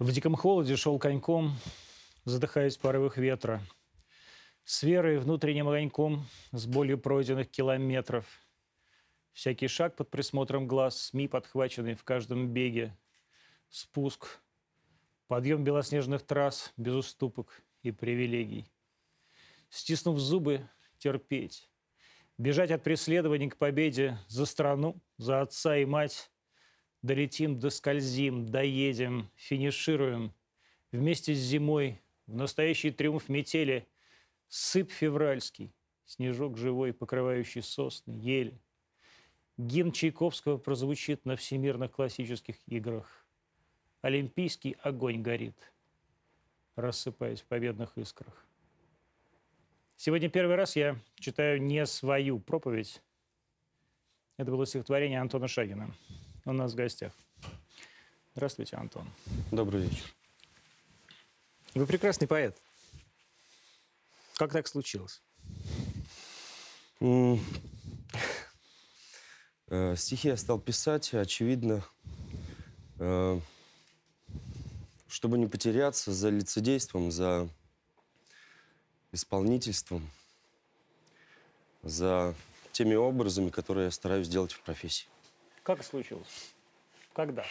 В диком холоде шел коньком, задыхаясь в порывах ветра. С верой, внутренним огоньком, с болью пройденных километров. Всякий шаг под присмотром глаз, СМИ подхваченный в каждом беге. Спуск, подъем белоснежных трасс, без уступок и привилегий. Стиснув зубы, терпеть. Бежать от преследований к победе за страну, за отца и мать. Долетим, доскользим, доедем, финишируем. Вместе с зимой в настоящий триумф метели Сыпь февральский, снежок живой, покрывающий сосны, ели. Гимн Чайковского прозвучит на всемирных классических играх. Олимпийский огонь горит, рассыпаясь в победных искрах. Сегодня первый раз я читаю не свою проповедь. Это было стихотворение Антона Шагина. У нас в гостях. Здравствуйте, Антон. Добрый вечер. Вы прекрасный поэт. Как так случилось? Э, Стихи я стал писать, очевидно, э, чтобы не потеряться за лицедейством, за исполнительством, за теми образами, которые я стараюсь сделать в профессии. Как случилось? Когда?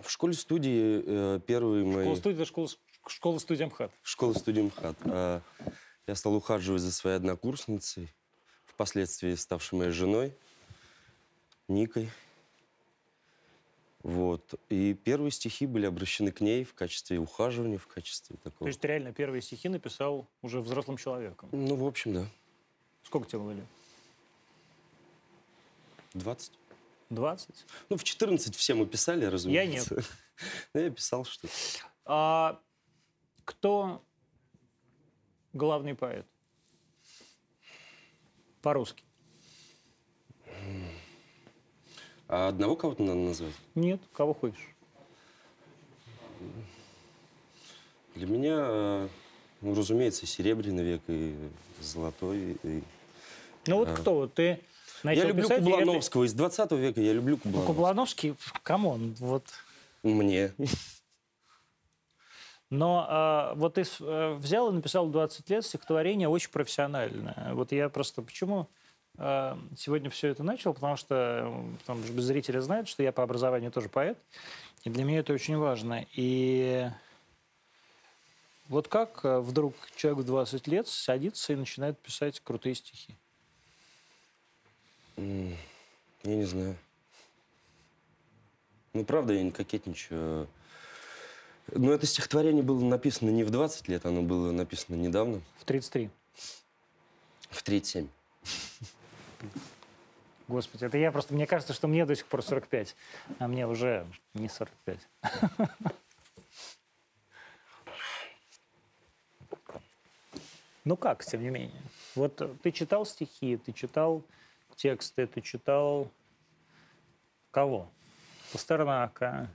В школе-студии э, первые мои... Школа-студия, это школа, школа-студия МХАТ. Школа-студия МХАТ. э, Я стал ухаживать за своей однокурсницей, впоследствии ставшей моей женой, Никой. Вот. И первые стихи были обращены к ней в качестве ухаживания, в качестве То такого... есть ты реально первые стихи написал уже взрослым человеком. Ну, в общем, да. Сколько тебе было лет? 20. 20? Ну, в 14 все мы писали, разумеется. нет. Но я писал что-то. А кто главный поэт? По-русски. А одного кого-то надо назвать? Нет, кого хочешь. Для меня, ну, разумеется, Серебряный век, и Золотой, и... Ну вот А. кто? Ты начал я люблю писать, и это- Кублановского. Из 20 века я люблю Ну, Кублановского. Кублановский, come on, вот. Мне. Но а, вот ты э, взял и написал в 20 лет стихотворение очень профессиональное. Вот я просто почему а, сегодня все это начал, потому что м, там зрители знают, что я по образованию тоже поэт, и для меня это очень важно. И вот как э, вдруг человек в 20 лет садится и начинает писать крутые стихи? Я не знаю. Ну, правда, я не кокетничаю. Но это стихотворение было написано не в 20 лет, оно было написано недавно, В 33. в 37. Господи, это я просто, мне кажется, что мне до сих пор 45, а мне уже не 45. Ну как, тем не менее? Вот ты читал стихи, ты читал тексты, ты читал кого? Пастернака,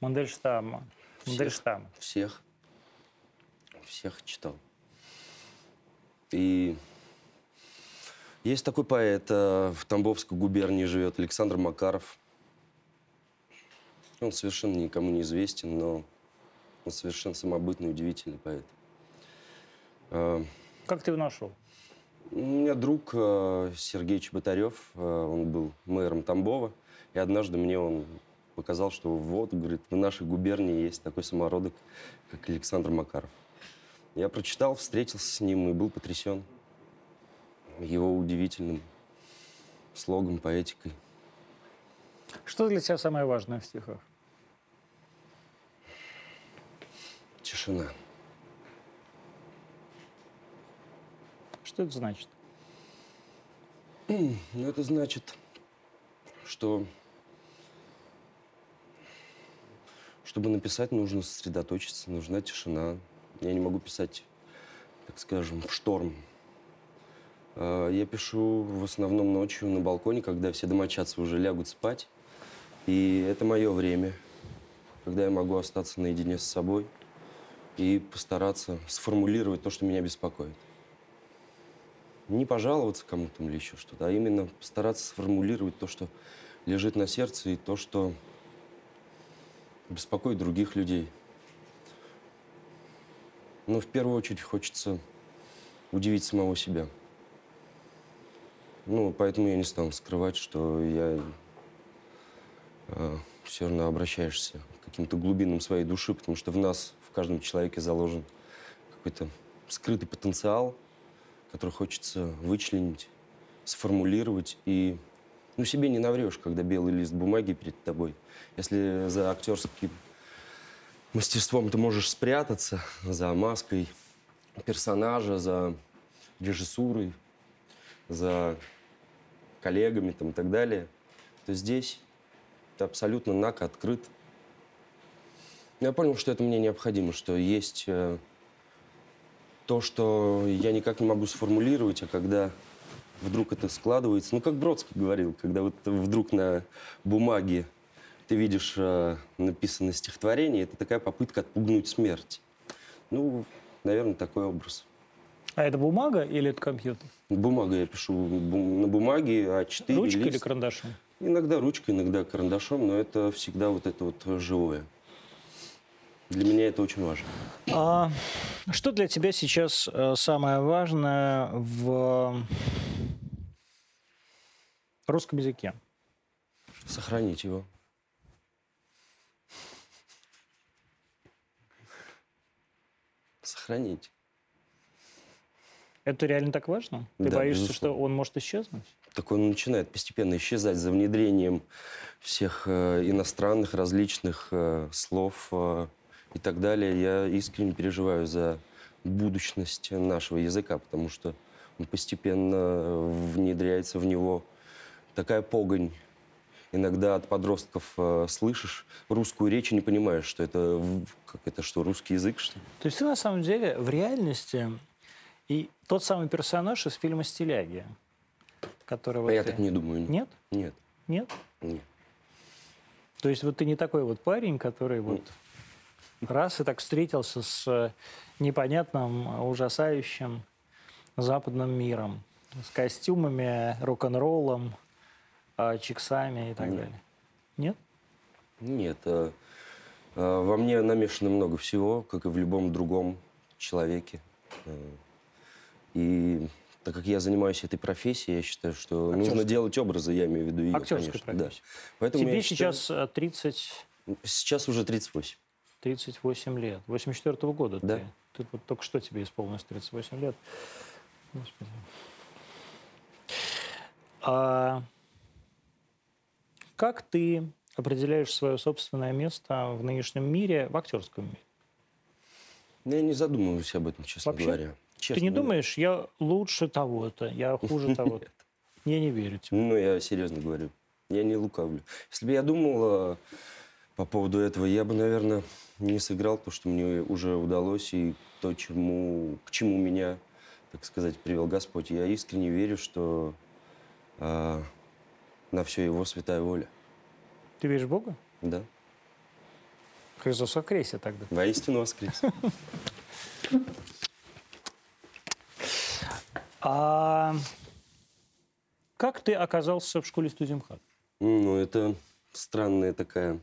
Мандельштама, Всех. Мандельштама. Всех. Всех читал. И есть такой поэт, э, в Тамбовской губернии живет, Александр Макаров. Он совершенно никому не известен, но он совершенно самобытный, удивительный поэт. Э, Как ты его нашел? У меня друг э, Сергей Чеботарев, э, он был мэром Тамбова, и однажды мне он показал, что вот, говорит, в нашей губернии есть такой самородок, как Александр Макаров. Я прочитал, встретился с ним и был потрясен его удивительным слогом, поэтикой. Что для тебя самое важное в стихах? Тишина. Что это значит? Ну, это значит, что чтобы написать, нужно сосредоточиться, нужна тишина. Я не могу писать, так скажем, в шторм. А, Я пишу в основном ночью на балконе, когда все домочадцы уже лягут спать. И это мое время, когда я могу остаться наедине с собой и постараться сформулировать то, что меня беспокоит. Не пожаловаться кому-то или еще что-то, а именно постараться сформулировать то, что лежит на сердце, и то, что беспокоит других людей. Но в первую очередь хочется удивить самого себя. Ну, поэтому я не стал скрывать, что я э, все равно обращаешься к каким-то глубинам своей души, потому что в нас, в каждом человеке заложен какой-то скрытый потенциал, который хочется вычленить, сформулировать и ну, себе не наврешь, когда белый лист бумаги перед тобой. Если за актерским мастерством ты можешь спрятаться, за маской персонажа, за режиссурой, за коллегами там, и так далее, то здесь ты абсолютно нак, открыт. Я понял, что это мне необходимо, что есть э, то, что я никак не могу сформулировать, а когда вдруг это складывается, ну, как Бродский говорил, когда вот вдруг на бумаге ты видишь э, написанное стихотворение, это такая попытка отпугнуть смерть. Ну, наверное, такой образ. А это бумага или это компьютер? Бумага я пишу бум- на бумаге А4. Ручкой лист. или карандашом? Иногда ручкой, иногда карандашом, но это всегда вот это вот живое. Для меня это очень важно. А что для тебя сейчас э, самое важное в русском языке? Сохранить его. Сохранить. Это реально так важно? Ты Да, боишься, безусловно. что он может исчезнуть? Так он начинает постепенно исчезать за внедрением всех э, иностранных различных э, слов э, и так далее. Я искренне переживаю за будущность нашего языка, потому что он постепенно э, внедряется в него такая погонь. Иногда от подростков э, слышишь русскую речь и не понимаешь, что это, как это что, русский язык, что ли? То есть ты на самом деле в реальности и тот самый персонаж из фильма «Стиляги», который вот А я ты- так не думаю. Нет? Нет, Нет? нет. То есть вот ты не такой вот парень, который вот раз и так встретился с э, непонятным, ужасающим западным миром, с костюмами, рок-н-роллом, э, чиксами и так Нет. далее. Нет? Нет, э, э, во мне намешано много всего, как и в любом другом человеке. И так как я занимаюсь этой профессией, я считаю, что нужно Актерской. делать образы, я имею в виду ее, Актерской конечно. да. профессии. Поэтому Тебе считаю- сейчас э, 30, Сейчас уже 38. 38 лет. 84 года Да. ты. Ты вот только что тебе исполнилось 38 лет. Господи. А как ты определяешь свое собственное место в нынешнем мире, в актерском мире? Я не задумываюсь об этом, честно Вообще? говоря. Честно ты не говоря. думаешь, я лучше того-то, я хуже того-то? Я не верю тебе. Ну, я серьезно говорю. Я не лукавлю. Если бы я думал по поводу этого, я бы, наверное, не сыграл то, что мне уже удалось, и то, чему, к чему меня, так сказать, привел Господь. Я искренне верю, что э, на все Его святая воля. Ты веришь в Бога? Да. Христос воскресе тогда. Воистину воскрес. А как ты оказался в школе студентхат? Ну, это странная такая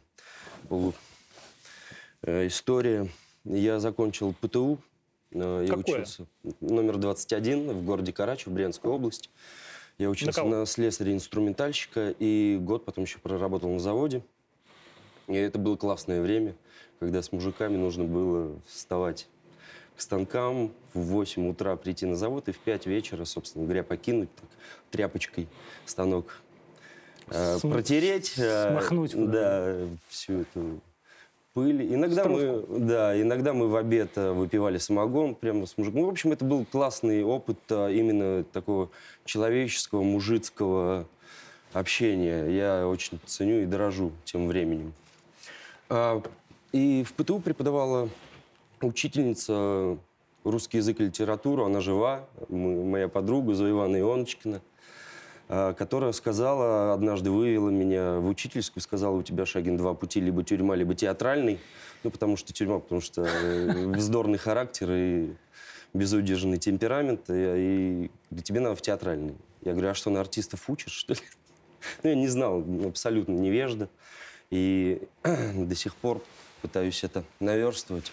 история. Я закончил ПТУ. э, Я Какое? учился номер 21 в городе Карач, в Брянской области. Я учился кого? на, слесаря-инструментальщика и год потом еще проработал на заводе. И это было классное время, когда с мужиками нужно было вставать к станкам, в 8 утра прийти на завод и в 5 вечера, собственно говоря, покинуть так, тряпочкой станок. Э, См- протереть. э, смахнуть куда-то. Да, всю эту пыль. Иногда мы, да, иногда мы в обед э, выпивали самогон прямо с мужиком. Ну, в общем, это был классный опыт э, именно такого человеческого, мужицкого общения. Я очень ценю и дорожу тем временем. А, И в ПТУ преподавала учительница русский язык и литературу, она жива, моя подруга Зоя Ивановна Ионочкина, которая сказала, однажды вывела меня в учительскую, сказала, у тебя, Шагин, два пути, либо тюрьма, либо театральный. Ну, потому что тюрьма, потому что э, вздорный характер и безудержанный темперамент, и, и тебе надо в театральный. Я говорю, а что, на артистов учат, что ли? Ну, я не знал, абсолютно невежда. И до сих пор пытаюсь это наверстывать.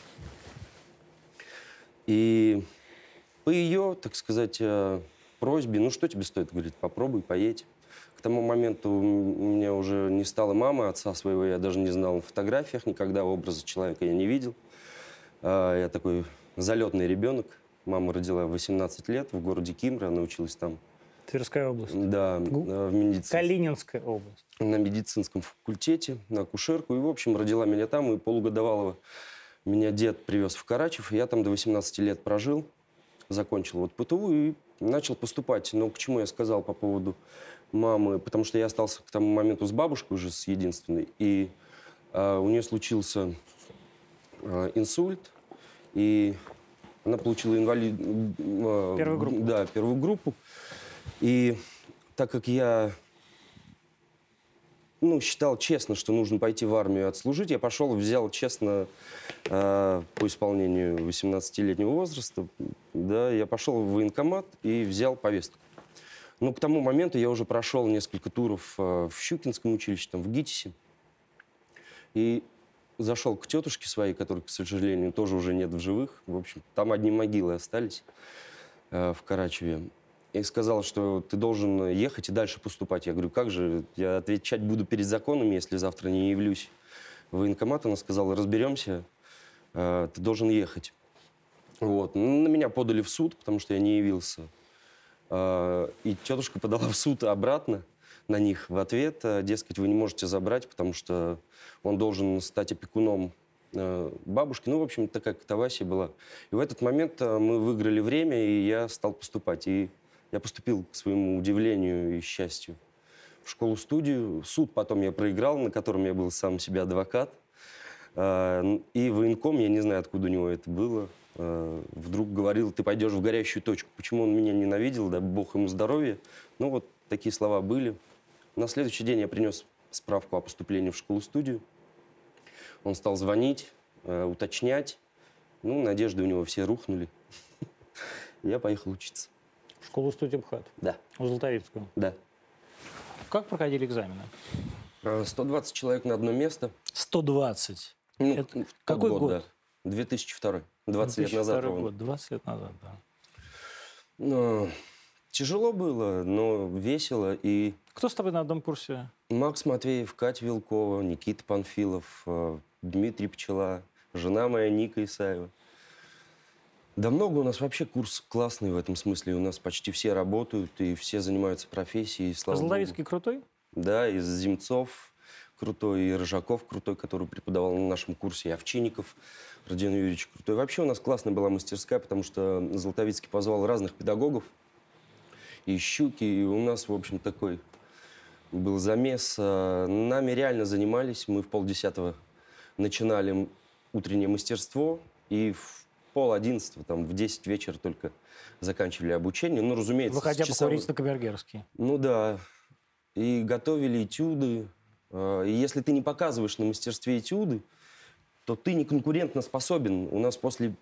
И по ее, так сказать, э, просьбе, ну что тебе стоит, говорит, попробуй, поедь. К тому моменту у меня уже не стало мамы, отца своего я даже не знал на фотографиях никогда, образа человека я не видел. А, Я такой залетный ребенок. Мама родила в 18 лет в городе Кимра, она училась там. Тверская область. Да, Гу- в медицине Калининская область. на медицинском факультете, на акушерку. И, в общем, родила меня там, и полугодовалого меня дед привез в Карачев. И я там до 18 лет прожил, закончил вот ПТУ и начал поступать. Но к чему я сказал по поводу мамы? Потому что я остался к тому моменту с бабушкой уже, с единственной. И а, у нее случился а, инсульт, и она получила инвалид... а, Первую группу. Да, первую группу. И так как я ну, считал честно, что нужно пойти в армию отслужить, я пошел, взял честно э, по исполнению 18-летнего возраста, да, я пошел в военкомат и взял повестку. Ну, к тому моменту я уже прошел несколько туров э, в Щукинском училище, там, в ГИТИСе. И зашел к тетушке своей, которой, к сожалению, тоже уже нет в живых. В общем, там одни могилы остались э, в Карачеве. И сказал, что ты должен ехать и дальше поступать. Я говорю, как же, я отвечать буду перед законами, если завтра не явлюсь в военкомат. Она сказала, разберемся, э, ты должен ехать. Вот. Ну, На меня подали в суд, потому что я не явился. Э, И тетушка подала в суд обратно на них в ответ. э, Дескать, вы не можете забрать, потому что он должен стать опекуном бабушки. Ну, в общем, такая катавасия была. И в этот момент мы выиграли время, и я стал поступать. И я поступил, к своему удивлению и счастью, в школу-студию. Суд потом я проиграл, на котором я был сам себе адвокат. Н- И военком, я не знаю, откуда у него это было, э, вдруг говорил, ты пойдешь в горящую точку. Почему он меня ненавидел, да бог ему здоровья. Ну вот такие слова были. На следующий день я принес справку о поступлении в школу-студию. Он стал звонить, э, уточнять. Ну, надежды у него все рухнули. Я поехал учиться. В школу студию МХАТ. Да, В Золотовицкую. да. Как проходили экзамены? Э, 120 человек на одно место. 120. Ну, Это в тот какой год? да. 2002. 20 лет назад 2002 год, 20 лет назад, да. Ну, тяжело было, но весело. И Кто с тобой на одном курсе? Макс Матвеев, Катя Вилкова, Никита Панфилов, э, Дмитрий Пчела, жена моя Ника Исаева. Да много у нас вообще курс классный в этом смысле. У нас почти все работают и все занимаются профессией. Слава. Золотовицкий крутой? Да, из Земцов крутой, и Рыжаков крутой, который преподавал на нашем курсе, и Овчинников Родион Юрьевич крутой. Вообще у нас классная была мастерская, потому что Золотовицкий позвал разных педагогов, и Щуки, и у нас, в общем, такой был замес. А, Нами реально занимались, мы в полдесятого начинали утреннее мастерство, и в пол одиннадцатого, там, в 10 вечера только заканчивали обучение. Ну, разумеется, Выходя часовым- покурить на Камергерский. ну да. И готовили этюды. А, И если ты не показываешь на мастерстве этюды, то ты не конкурентно способен. У нас после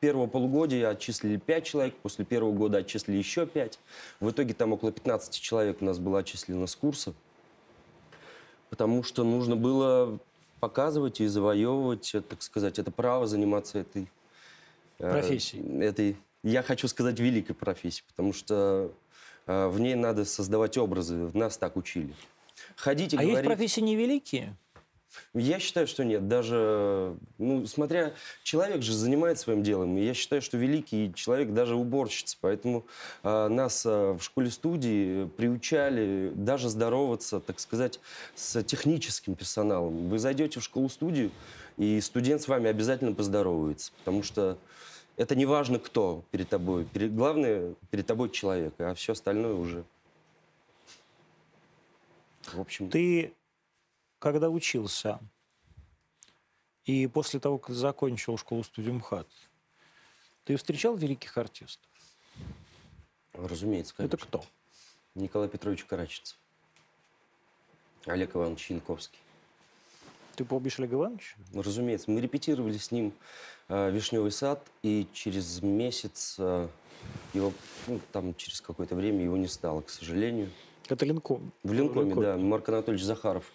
первого полугодия отчислили 5 человек, после первого года отчислили еще 5. В итоге там около 15 человек у нас было отчислено с курса. Потому что нужно было показывать и завоевывать, э, так сказать, это право заниматься этой... э, Профессией. Этой, я хочу сказать, великой профессией, потому что э, в ней надо создавать образы. Нас так учили. Ходить и А есть говорить... профессии невеликие? Я считаю, что нет. Даже, ну, смотря... Человек же занимается своим делом. И я считаю, что великий человек даже уборщица. Поэтому а, нас а, в школе-студии приучали даже здороваться, так сказать, с техническим персоналом. Вы зайдете в школу-студию, и студент с вами обязательно поздоровается. Потому что это не важно, кто перед тобой. Перед, главное, перед тобой человек, а все остальное уже... В общем... Ты, когда учился, и после того, как закончил школу-студию МХАТ, ты встречал великих артистов? Разумеется, конечно. Это кто? Николай Петрович Караченцев. Олег Иванович Янковский. Ты помнишь Олега Ивановича? Ну, разумеется, мы репетировали с ним э, «Вишневый сад», и через месяц э, его, ну, там через какое-то время его не стало, к сожалению. Это Линком. В Ленкоме, да. Марк Анатольевич Захаров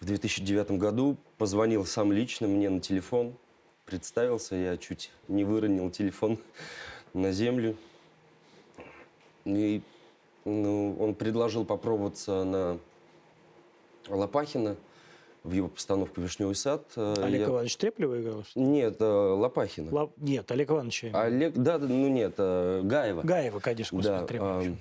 в 2009 году позвонил сам лично мне на телефон, представился, я чуть не выронил телефон на землю. И ну, он предложил попробоваться на Лопахина в его постановку «Вишневый сад». Э, Олег я- Иванович Треплева играл? что? Нет, э, Лопахина. Ла- Нет, Олег Иванович. виду. Олег, да, да, ну нет, э, Гаева. Гаева, конечно, господи, Да, Треплева. ам,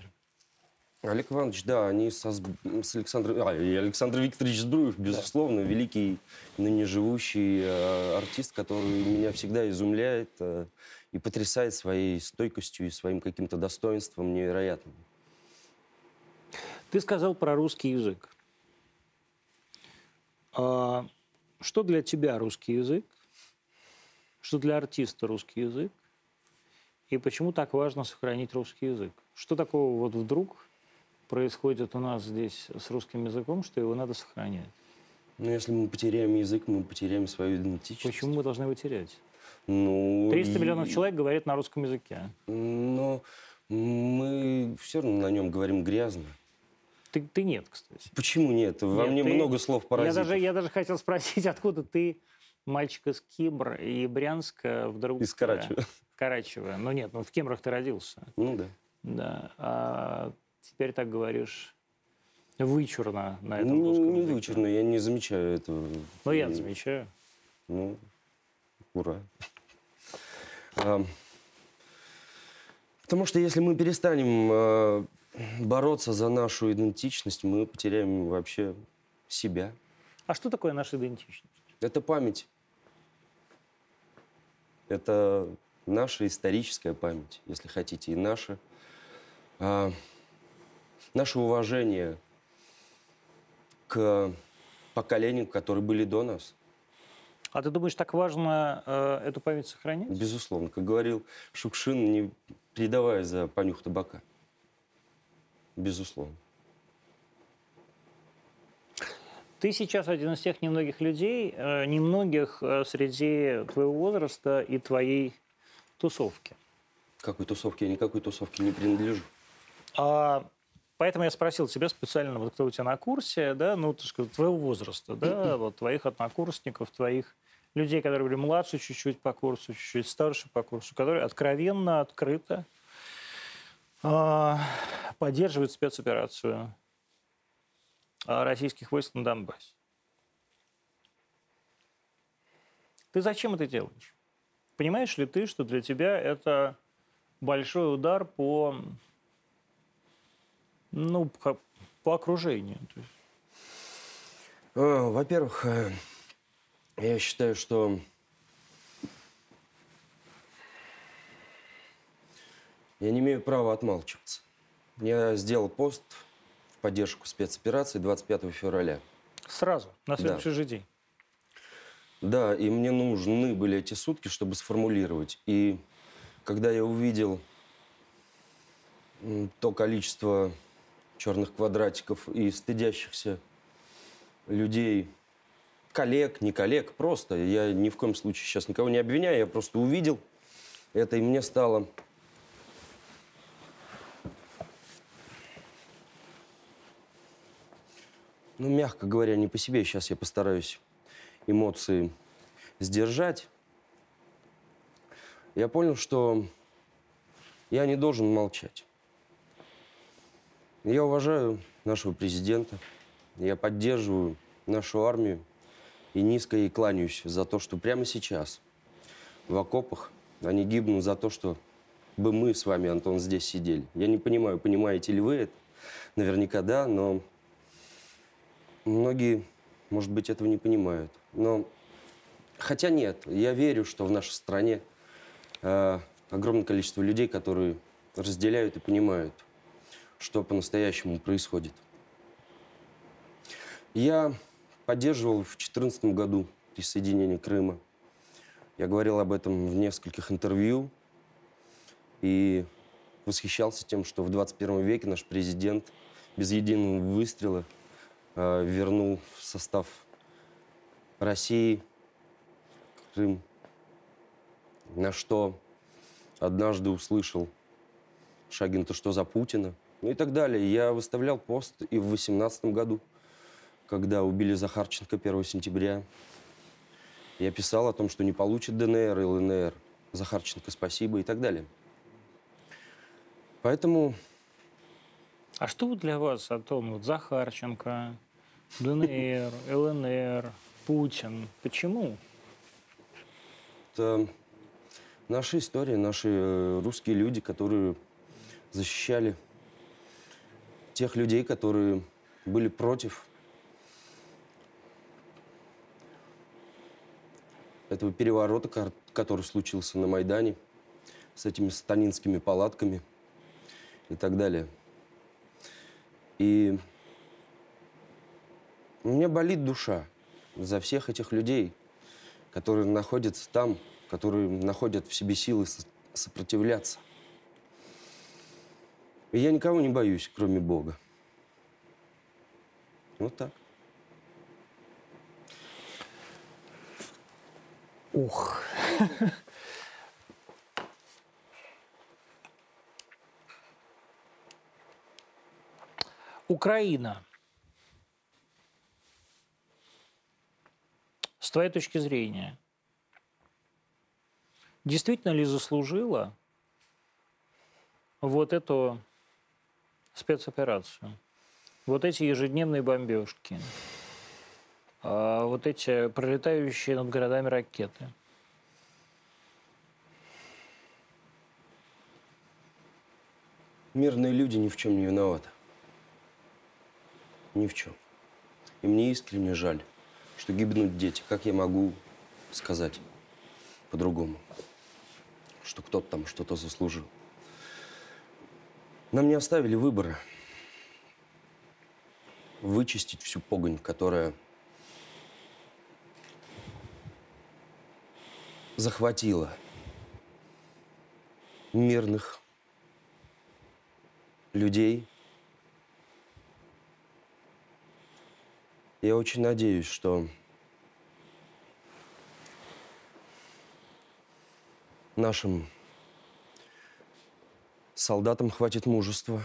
Олег Иванович, да, они со, с Александром... А, и Александр Викторович Сбруев, безусловно, великий ныне живущий э, артист, который меня всегда изумляет э, и потрясает своей стойкостью и своим каким-то достоинством невероятным. Ты сказал про русский язык. А что для тебя русский язык? Что для артиста русский язык? И почему так важно сохранить русский язык? Что такого вот вдруг происходит у нас здесь с русским языком, что его надо сохранять? Но если мы потеряем язык, мы потеряем свою идентичность. Почему мы должны его терять? Ну, 300 и- миллионов человек говорят на русском языке. Но мы все равно на нем говорим грязно. Ты, ты нет, кстати. Почему нет? Во Нет, мне ты- много слов Я паразитов. даже, я даже хотел спросить, откуда ты, мальчик из Кибр и Брянска, вдруг... Из Карачева. Карачева. Ну нет, ну в Кемрах ты родился. Ну да. Да. А теперь так говоришь вычурно на этом Ну, русском не языке. вычурно, я не замечаю этого. Ну, я замечаю. Ну, ура. А, Потому что если мы перестанем а, бороться за нашу идентичность, мы потеряем вообще себя. А что такое наша идентичность? Это память. Это наша историческая память, если хотите, и наше, а, наше уважение к поколениям, которые были до нас. А ты думаешь, так важно э, эту память сохранять? Безусловно. Как говорил Шукшин, не передавая за понюх табака. Безусловно. Ты сейчас один из тех немногих людей, э, немногих э, среди твоего возраста и твоей тусовки. Какой тусовке? Я никакой тусовке не принадлежу. А, поэтому я спросил тебя специально, вот кто у тебя на курсе, да, ну, так сказать, твоего возраста, да, вот твоих однокурсников, твоих людей, которые были младше чуть-чуть по курсу, чуть-чуть старше по курсу, которые откровенно, открыто а, поддерживают спецоперацию а, российских войск на Донбассе. Ты зачем это делаешь? Понимаешь ли ты, что для тебя это большой удар по ну, по, по окружению. А, Во-первых, э, я считаю, что я не имею права отмалчиваться. Я сделал пост в поддержку спецоперации 25 февраля. Сразу, на Да. следующий же день. Да, и мне нужны были эти сутки, чтобы сформулировать. И когда я увидел то количество черных квадратиков и стыдящихся людей, коллег, не коллег, просто, я ни в коем случае сейчас никого не обвиняю, я просто увидел это, и мне стало ну, мягко говоря, не по себе. Сейчас я постараюсь эмоции сдержать. Я понял, что я не должен молчать. Я уважаю нашего президента, я поддерживаю нашу армию и низко ей кланяюсь за то, что прямо сейчас в окопах они гибнут за то, что бы мы с вами, Антон, здесь сидели. Я не понимаю, понимаете ли вы это. Наверняка да, но многие, может быть, этого не понимают. Но хотя нет, я верю, что в нашей стране э, огромное количество людей, которые разделяют и понимают, что по-настоящему происходит. Я поддерживал в 2014 году присоединение Крыма. Я говорил об этом в нескольких интервью и восхищался тем, что в 21 веке наш президент без единого выстрела э, вернул в состав России Крым, на что однажды услышал Шагин, то что за Путина? Ну и так далее. Я выставлял пост и в 2018 году, когда убили Захарченко 1 сентября. Я писал о том, что не получит ДНР и ЛНР. Захарченко спасибо и так далее. Поэтому А что для вас о том, вот Захарченко, ДНР, ЛНР, Путин? Почему? это наша история, наши э, русские люди, которые защищали тех людей, которые были против этого переворота, который случился на Майдане, с этими станинскими палатками и так далее. И меня болит душа за всех этих людей, которые находятся там, которые находят в себе силы со- сопротивляться. И я никого не боюсь, кроме Бога. Вот так. Ух. Украина. С твоей точки зрения, действительно ли заслужила вот эту спецоперацию? Вот эти ежедневные бомбежки, а, вот эти пролетающие над городами ракеты – Мирные люди ни в чем не виноваты. Ни в чем. И мне искренне жаль, что гибнут дети. Как я могу сказать по-другому? Что кто-то там что-то заслужил. Нам не оставили выбора. Вычистить всю погонь, которая захватила мирных людей. Я очень надеюсь, что нашим солдатам хватит мужества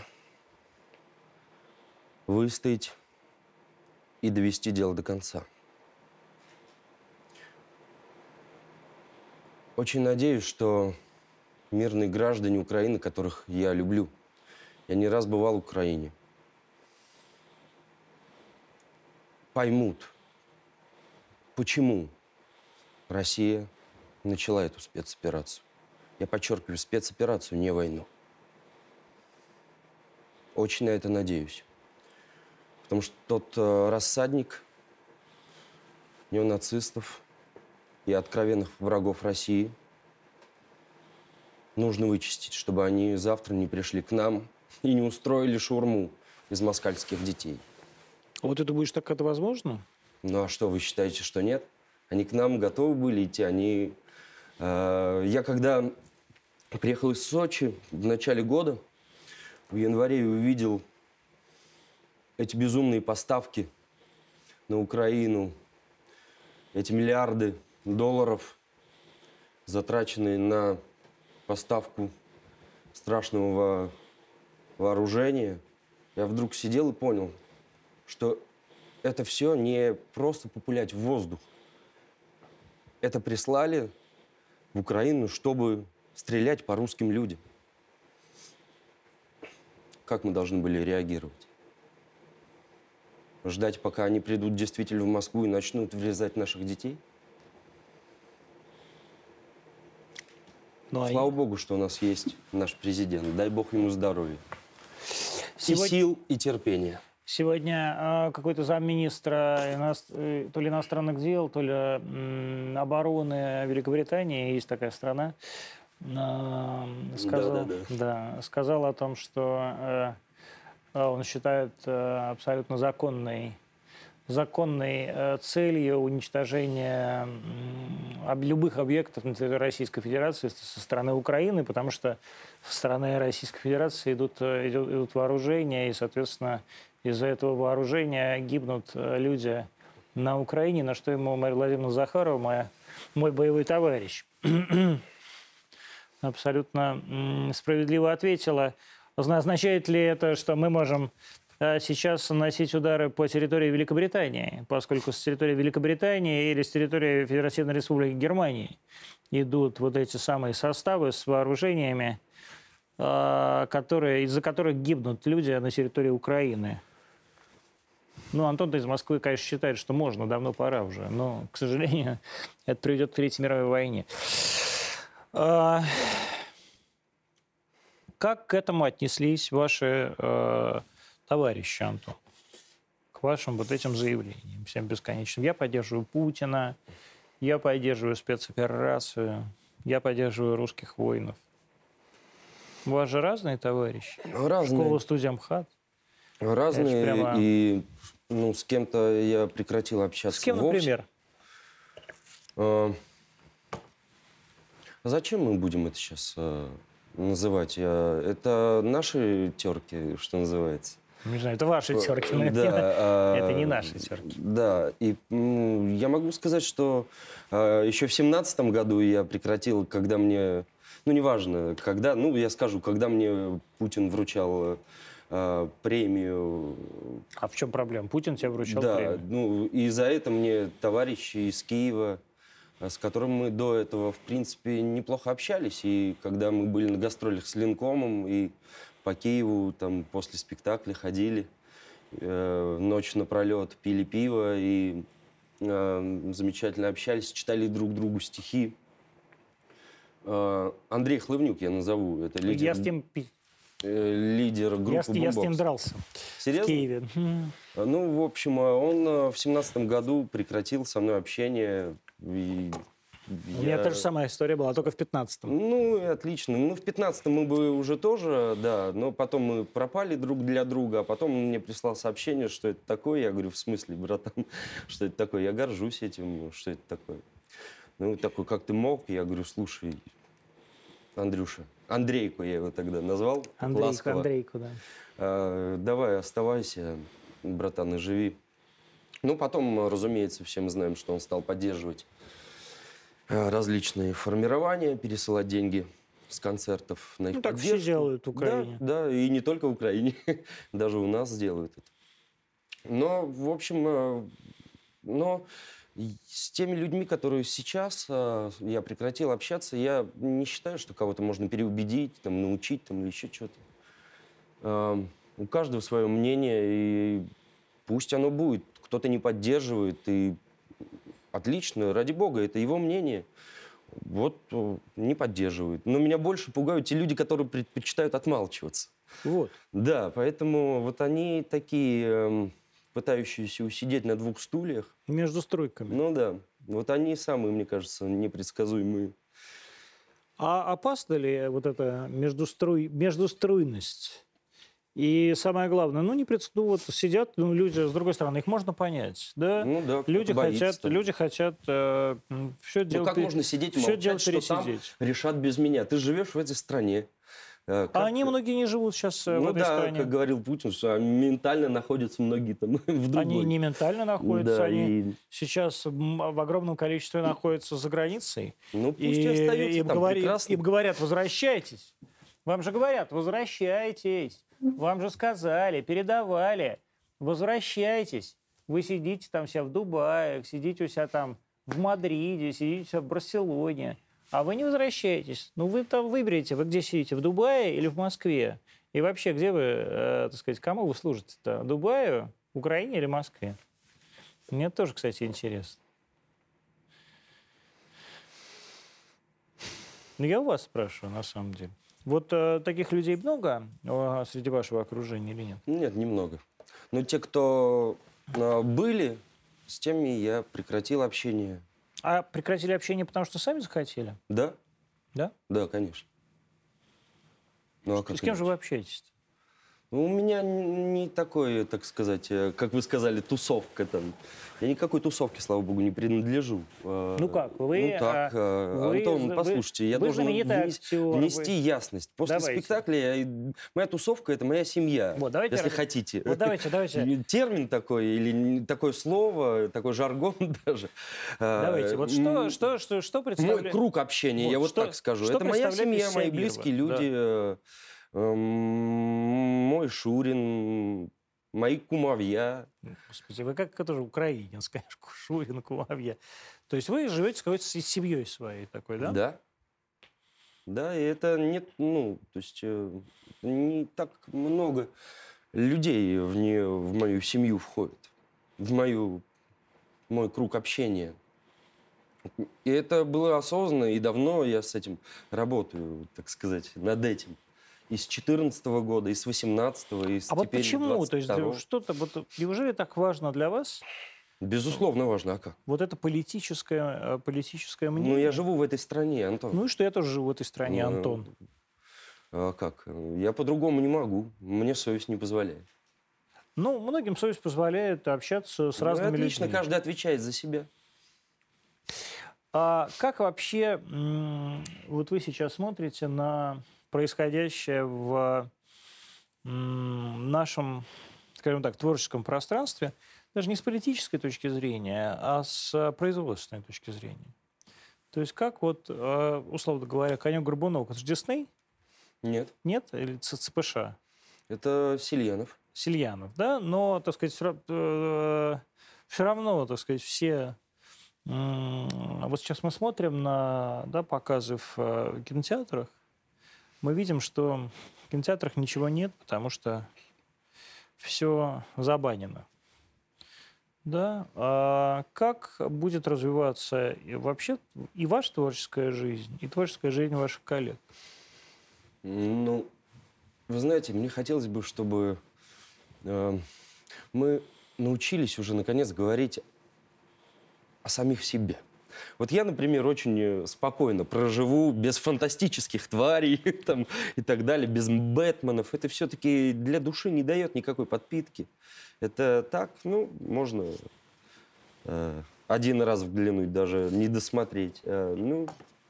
выстоять и довести дело до конца. Очень надеюсь, что мирные граждане Украины, которых я люблю, я не раз бывал в Украине, поймут, почему Россия начала эту спецоперацию. Я подчеркиваю, спецоперацию, не войну. Очень на это надеюсь. Потому что тот э, рассадник неонацистов и откровенных врагов России нужно вычистить, чтобы они завтра не пришли к нам и не устроили шурму из москальских детей. Вот это будешь так это возможно? Ну а что, вы считаете, что нет? Они к нам готовы были идти, они... э, я когда приехал из Сочи в начале года, в январе увидел эти безумные поставки на Украину, эти миллиарды долларов, затраченные на поставку страшного во- вооружения, я вдруг сидел и понял, что это все не просто популять в воздух. Это прислали в Украину, чтобы стрелять по русским людям. Как мы должны были реагировать? Ждать, пока они придут действительно в Москву и начнут врезать наших детей? Ну, а Слава богу, что у нас есть наш президент. Дай бог ему здоровья. Сегодня- И сил, и терпения. Сегодня а, какой-то замминистра иност- э, то ли иностранных дел, то ли обороны Великобритании, есть такая страна, а, сказал, Да-да-да. да, сказал о том, что э, а, он считает э, абсолютно законной законной целью уничтожения любых объектов на территории Российской Федерации со стороны Украины, потому что со стороны Российской Федерации идут, идут, идут вооружения, и, соответственно, из-за этого вооружения гибнут э, люди на Украине, на что ему Мария Владимировна Захарова, моя, мой боевой товарищ, абсолютно справедливо ответила. Означает ли это, что мы можем э, сейчас наносить удары по территории Великобритании, поскольку с территории Великобритании или с территории Федеративной Республики Германии идут вот эти самые составы с вооружениями, э, которые, из-за которых гибнут люди на территории Украины. Ну, Антон из Москвы, конечно, считает, что можно, давно пора уже. Но, к сожалению, это приведет к Третьей мировой войне. А, как к этому отнеслись ваши э, товарищи, Антон? К вашим вот этим заявлениям всем бесконечным. Я поддерживаю Путина, я поддерживаю спецоперацию, я поддерживаю русских воинов. У вас же разные товарищи? Разные. Школа студия МХАТ. Разные. прямо- И ну, с кем-то я прекратил общаться С кем, вовсе. например? А, зачем мы будем это сейчас называть? А, Это наши терки, что называется. Не знаю, это ваши терки. Э, Да, а, Это не наши терки. Да, и я могу сказать, что а, еще в семнадцатом году я прекратил, когда мне, ну неважно, когда, ну я скажу, когда мне Путин вручал а, премию А в чем проблема? Путин тебе вручал да, премию. ну и за это мне товарищи из Киева, а, с которым мы до этого, в принципе, неплохо общались. И когда мы были на гастролях с Линкомом и по Киеву там после спектакля ходили, э, ночь напролет пили пиво и э, замечательно общались, читали друг другу стихи. Э, Андрей Хлывнюк я назову, это лидер, Я с ним, э, лидер группы я, я с ним дрался Серьезно? в Киеве. М. Ну, в общем, э, он э, в семнадцатом году прекратил со мной общение. И У меня та же самая история была, только в 15-м. Ну, и отлично. Ну, в пятнадцатом мы бы уже тоже, да, но потом мы пропали друг для друга, а потом он мне прислал сообщение, что это такое. Я говорю, в смысле, братан, что это такое? Я горжусь этим, что это такое. Ну, такой, как ты мог? Я говорю, слушай, Андрюша, Андрейку я его тогда назвал, Андрейку, ласково. Андрейку, да. А, давай, оставайся, братан, и живи. Ну, потом, разумеется, все мы знаем, что он стал поддерживать а, различные формирования, пересылать деньги с концертов на их Ну, так все делают в Украине. Да, да, и не только в Украине, даже у нас делают это. Но, в общем, э, но с теми людьми, которые сейчас э, я прекратил общаться, я не считаю, что кого-то можно переубедить, там, научить там, или еще что-то. У каждого свое мнение, и пусть оно будет. Кто-то не поддерживает, и отлично, ради бога, это его мнение. Вот э, не поддерживают. Но меня больше пугают те люди, которые предпочитают отмалчиваться. Вот. Да, поэтому вот они такие, эм, пытающиеся усидеть на двух стульях. Между струйками. Ну да, вот они самые, мне кажется, непредсказуемые. А опасна ли вот эта междуструй... междуструйность? И самое главное, ну, не пред... ну, вот сидят ну, люди, с другой стороны, их можно понять, да? Ну да, люди, боится хотят, там. люди хотят э, все Ну делать... как можно сидеть и молчать, делать что там решат без меня? Ты живешь в этой стране. Э, А как- они многие не живут сейчас в Ну этой да, стране. как говорил Путин, что ментально находятся многие там в другой. Они не ментально находятся, Да, они и- сейчас в огромном количестве находятся за границей. Ну пусть и, И остаются им, там, говори- прекрасно. им говорят, возвращайтесь. Вам же говорят, возвращайтесь. Вам же сказали, передавали. Возвращайтесь. Вы сидите там себя в Дубае, сидите у себя там в Мадриде, сидите у себя в Барселоне. А вы не возвращаетесь. Ну, вы там выберите, вы где сидите, в Дубае или в Москве? И вообще, где вы, э, так сказать, кому вы служите-то? Дубаю, Украине или Москве? Мне тоже, кстати, интересно. Ну, я у вас спрашиваю, на самом деле. Вот э, таких людей много э, среди вашего окружения или нет? Нет, немного. Но те, кто э, были, с теми я прекратил общение. А прекратили общение, потому что сами захотели? Да? Да? Да, конечно. Ну, а как С кем же вы иначе? общаетесь? Ну, У меня не такое, так сказать, э, как вы сказали, тусовка там. Я никакой тусовке, слава богу, не принадлежу. Э, Ну как, вы, Ну так, э, вы Антон, зна- послушайте, я вы должен внес- актер, внести вы- ясность. После Давайте. спектакля я- моя тусовка – это моя семья, Вот, давайте если раз- хотите. Вот давайте, давайте. Термин такой или такое слово, такой жаргон даже. Давайте. Вот что, что, что, что Мой представляет... круг общения, Вот, я вот что- так скажу. Это моя семья, мои близкие люди. эм, Мой Шурин, мои кумовья. Господи, вы как это же украинец, конечно, Шурин, Кумовья. То есть вы живете с какой-то семьей своей такой, да? Да. Да, и это нет, ну, то есть э, не так много людей в, не, в мою семью входит, в мою, мой круг общения. И это было осознанно, и давно я с этим работаю, так сказать, над этим. И с 14 года, и с 18 и с А вот почему? То есть 22-го. для- что-то, вот, неужели так важно для вас Безусловно важно, а как? вот это политическое, э, политическое мнение? Ну, я живу в этой стране, Антон. Ну и что я тоже живу в этой стране, Ну, Антон. А как? Я по-другому не могу. Мне совесть не позволяет. Ну, многим совесть позволяет общаться с Ну, разными отлично, людьми. каждый отвечает за себя. А как вообще, вот вы сейчас смотрите на происходящее в нашем, скажем так, творческом пространстве, даже не с политической точки зрения, а с производственной точки зрения? То есть как вот, э, условно говоря, конек Горбунок, это же Дисней? Нет, Нет? Или ЦПШ? это Сильянов. Сильянов, да, но, так сказать, все, равно, так сказать, все... Вот сейчас мы смотрим на да, показы в э, кинотеатрах, мы видим, что в кинотеатрах ничего нет, потому что все забанено. Да, а как будет развиваться вообще и ваша творческая жизнь, и творческая жизнь ваших коллег? Ну, вы знаете, мне хотелось бы, чтобы э, мы научились уже наконец говорить о самих себе. Вот я, например, очень спокойно проживу без фантастических тварей там, и так далее, без Бэтменов. Это все-таки для души не дает никакой подпитки. Это так, ну, можно э, один раз взглянуть, даже не досмотреть. Э, ну,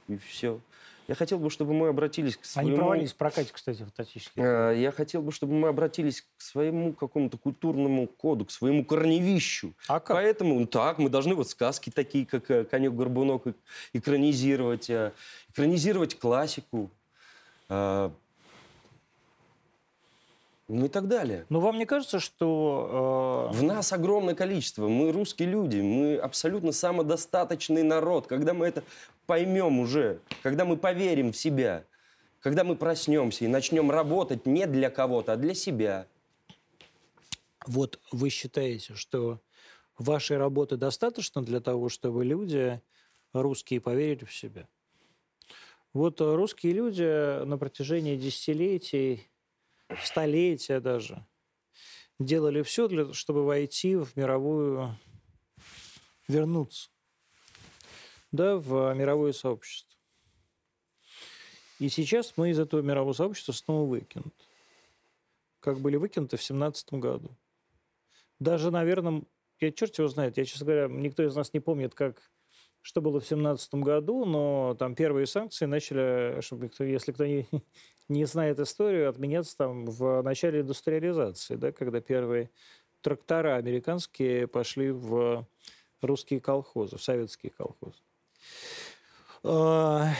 и все. Я хотел бы, чтобы мы обратились к своему... Они провалились в прокате, кстати, фантастически. Э, Я хотел бы, чтобы мы обратились к своему какому-то культурному коду, к своему корневищу. А как? Поэтому, ну, так, мы должны вот сказки такие, как э, «Конек-горбунок» э- экранизировать, экранизировать классику, ну и так далее. Но вам не кажется, что... э, В нас огромное количество. Мы русские люди, мы абсолютно самодостаточный народ. Когда мы это поймем уже, когда мы поверим в себя, когда мы проснемся и начнем работать не для кого-то, а для себя. Вот вы считаете, что вашей работы достаточно для того, чтобы люди, русские, поверили в себя? Вот русские люди на протяжении десятилетий, столетия даже, делали все, для, чтобы войти в мировую, вернуться, да, в мировое сообщество. И сейчас мы из этого мирового сообщества снова выкинуты. Как были выкинуты в семнадцатом году. Даже, наверное, я черт его знает, я, честно говоря, никто из нас не помнит, как, что было в семнадцатом году, но там первые санкции начали, чтобы кто, если кто не, не знает историю, отменяться там в начале индустриализации, да, когда первые трактора американские пошли в русские колхозы, в советские колхозы. А,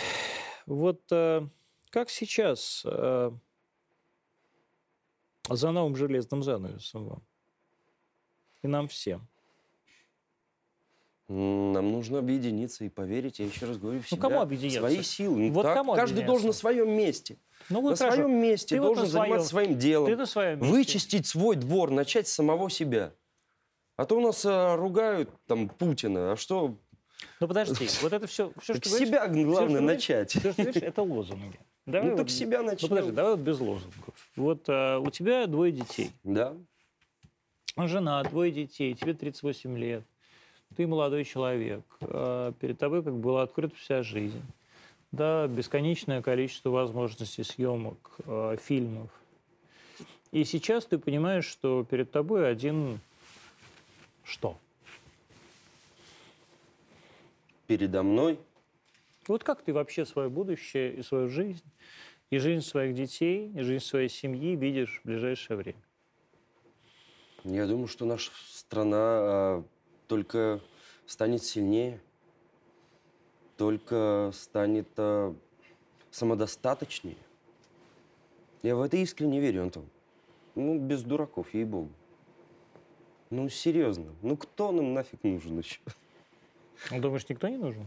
Вот э, как сейчас э, за новым железным занавесом вам? И нам всем. Нам нужно объединиться и поверить, я еще раз говорю, в Ну, себя, кому в объединяться? свои силы. Ну, Вот так, кому каждый должен на своем месте. Ну, на вот хорошо. своем месте вот должен на заниматься своем. своим делом. Ты на своем месте. Вычистить свой двор, начать с самого себя. А то у нас а, ругают там Путина. А что? Ну подожди, вот это все, все Так что говоришь, себя всё, главное что говоришь, начать. всё, что говоришь, это лозунги. Давай Ну так вот- с себя Ну начнем. подожди, давай вот без лозунгов. Вот а, у тебя двое детей, Да. жена, двое детей, тебе 38 лет, ты молодой человек, а, перед тобой как была открыта вся жизнь, да, бесконечное количество возможностей съемок, а, фильмов. И сейчас ты понимаешь, что перед тобой один что? Передо мной Вот как ты вообще свое будущее и свою жизнь, и жизнь своих детей, и жизнь своей семьи видишь в ближайшее время? Я думаю, что наша страна а, только станет сильнее, только станет а, самодостаточнее. Я в это искренне верю, Антон. Ну, без дураков, ей-богу. Ну, серьезно. Ну, кто нам нафиг нужен еще? Ну, думаешь, никто не нужен?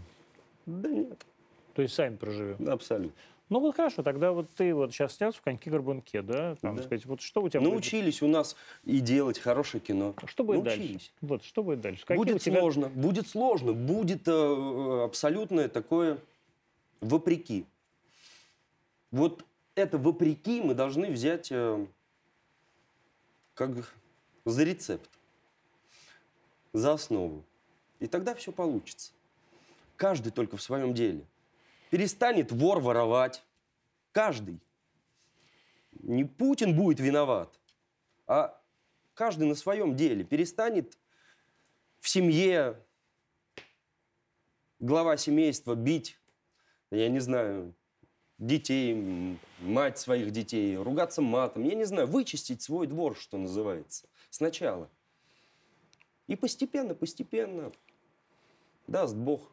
Да нет, То есть сами проживем. абсолютно. Ну вот хорошо, тогда вот ты вот сейчас снялся в коньки-горбунке, да? Там, Да. сказать, вот что у тебя будет? Научились у нас и делать хорошее кино. Что будет дальше? Научились. Вот, что будет дальше? Какие Будет тебя- сложно, будет сложно, будет э, абсолютное такое вопреки. Вот это вопреки мы должны взять э, как за рецепт, за основу. И тогда все получится. Каждый только в своем деле. Перестанет вор воровать. Каждый. Не Путин будет виноват, а каждый на своем деле перестанет в семье глава семейства бить, я не знаю, детей, мать своих детей, ругаться матом, я не знаю, вычистить свой двор, что называется, сначала. И постепенно, постепенно, даст Бог,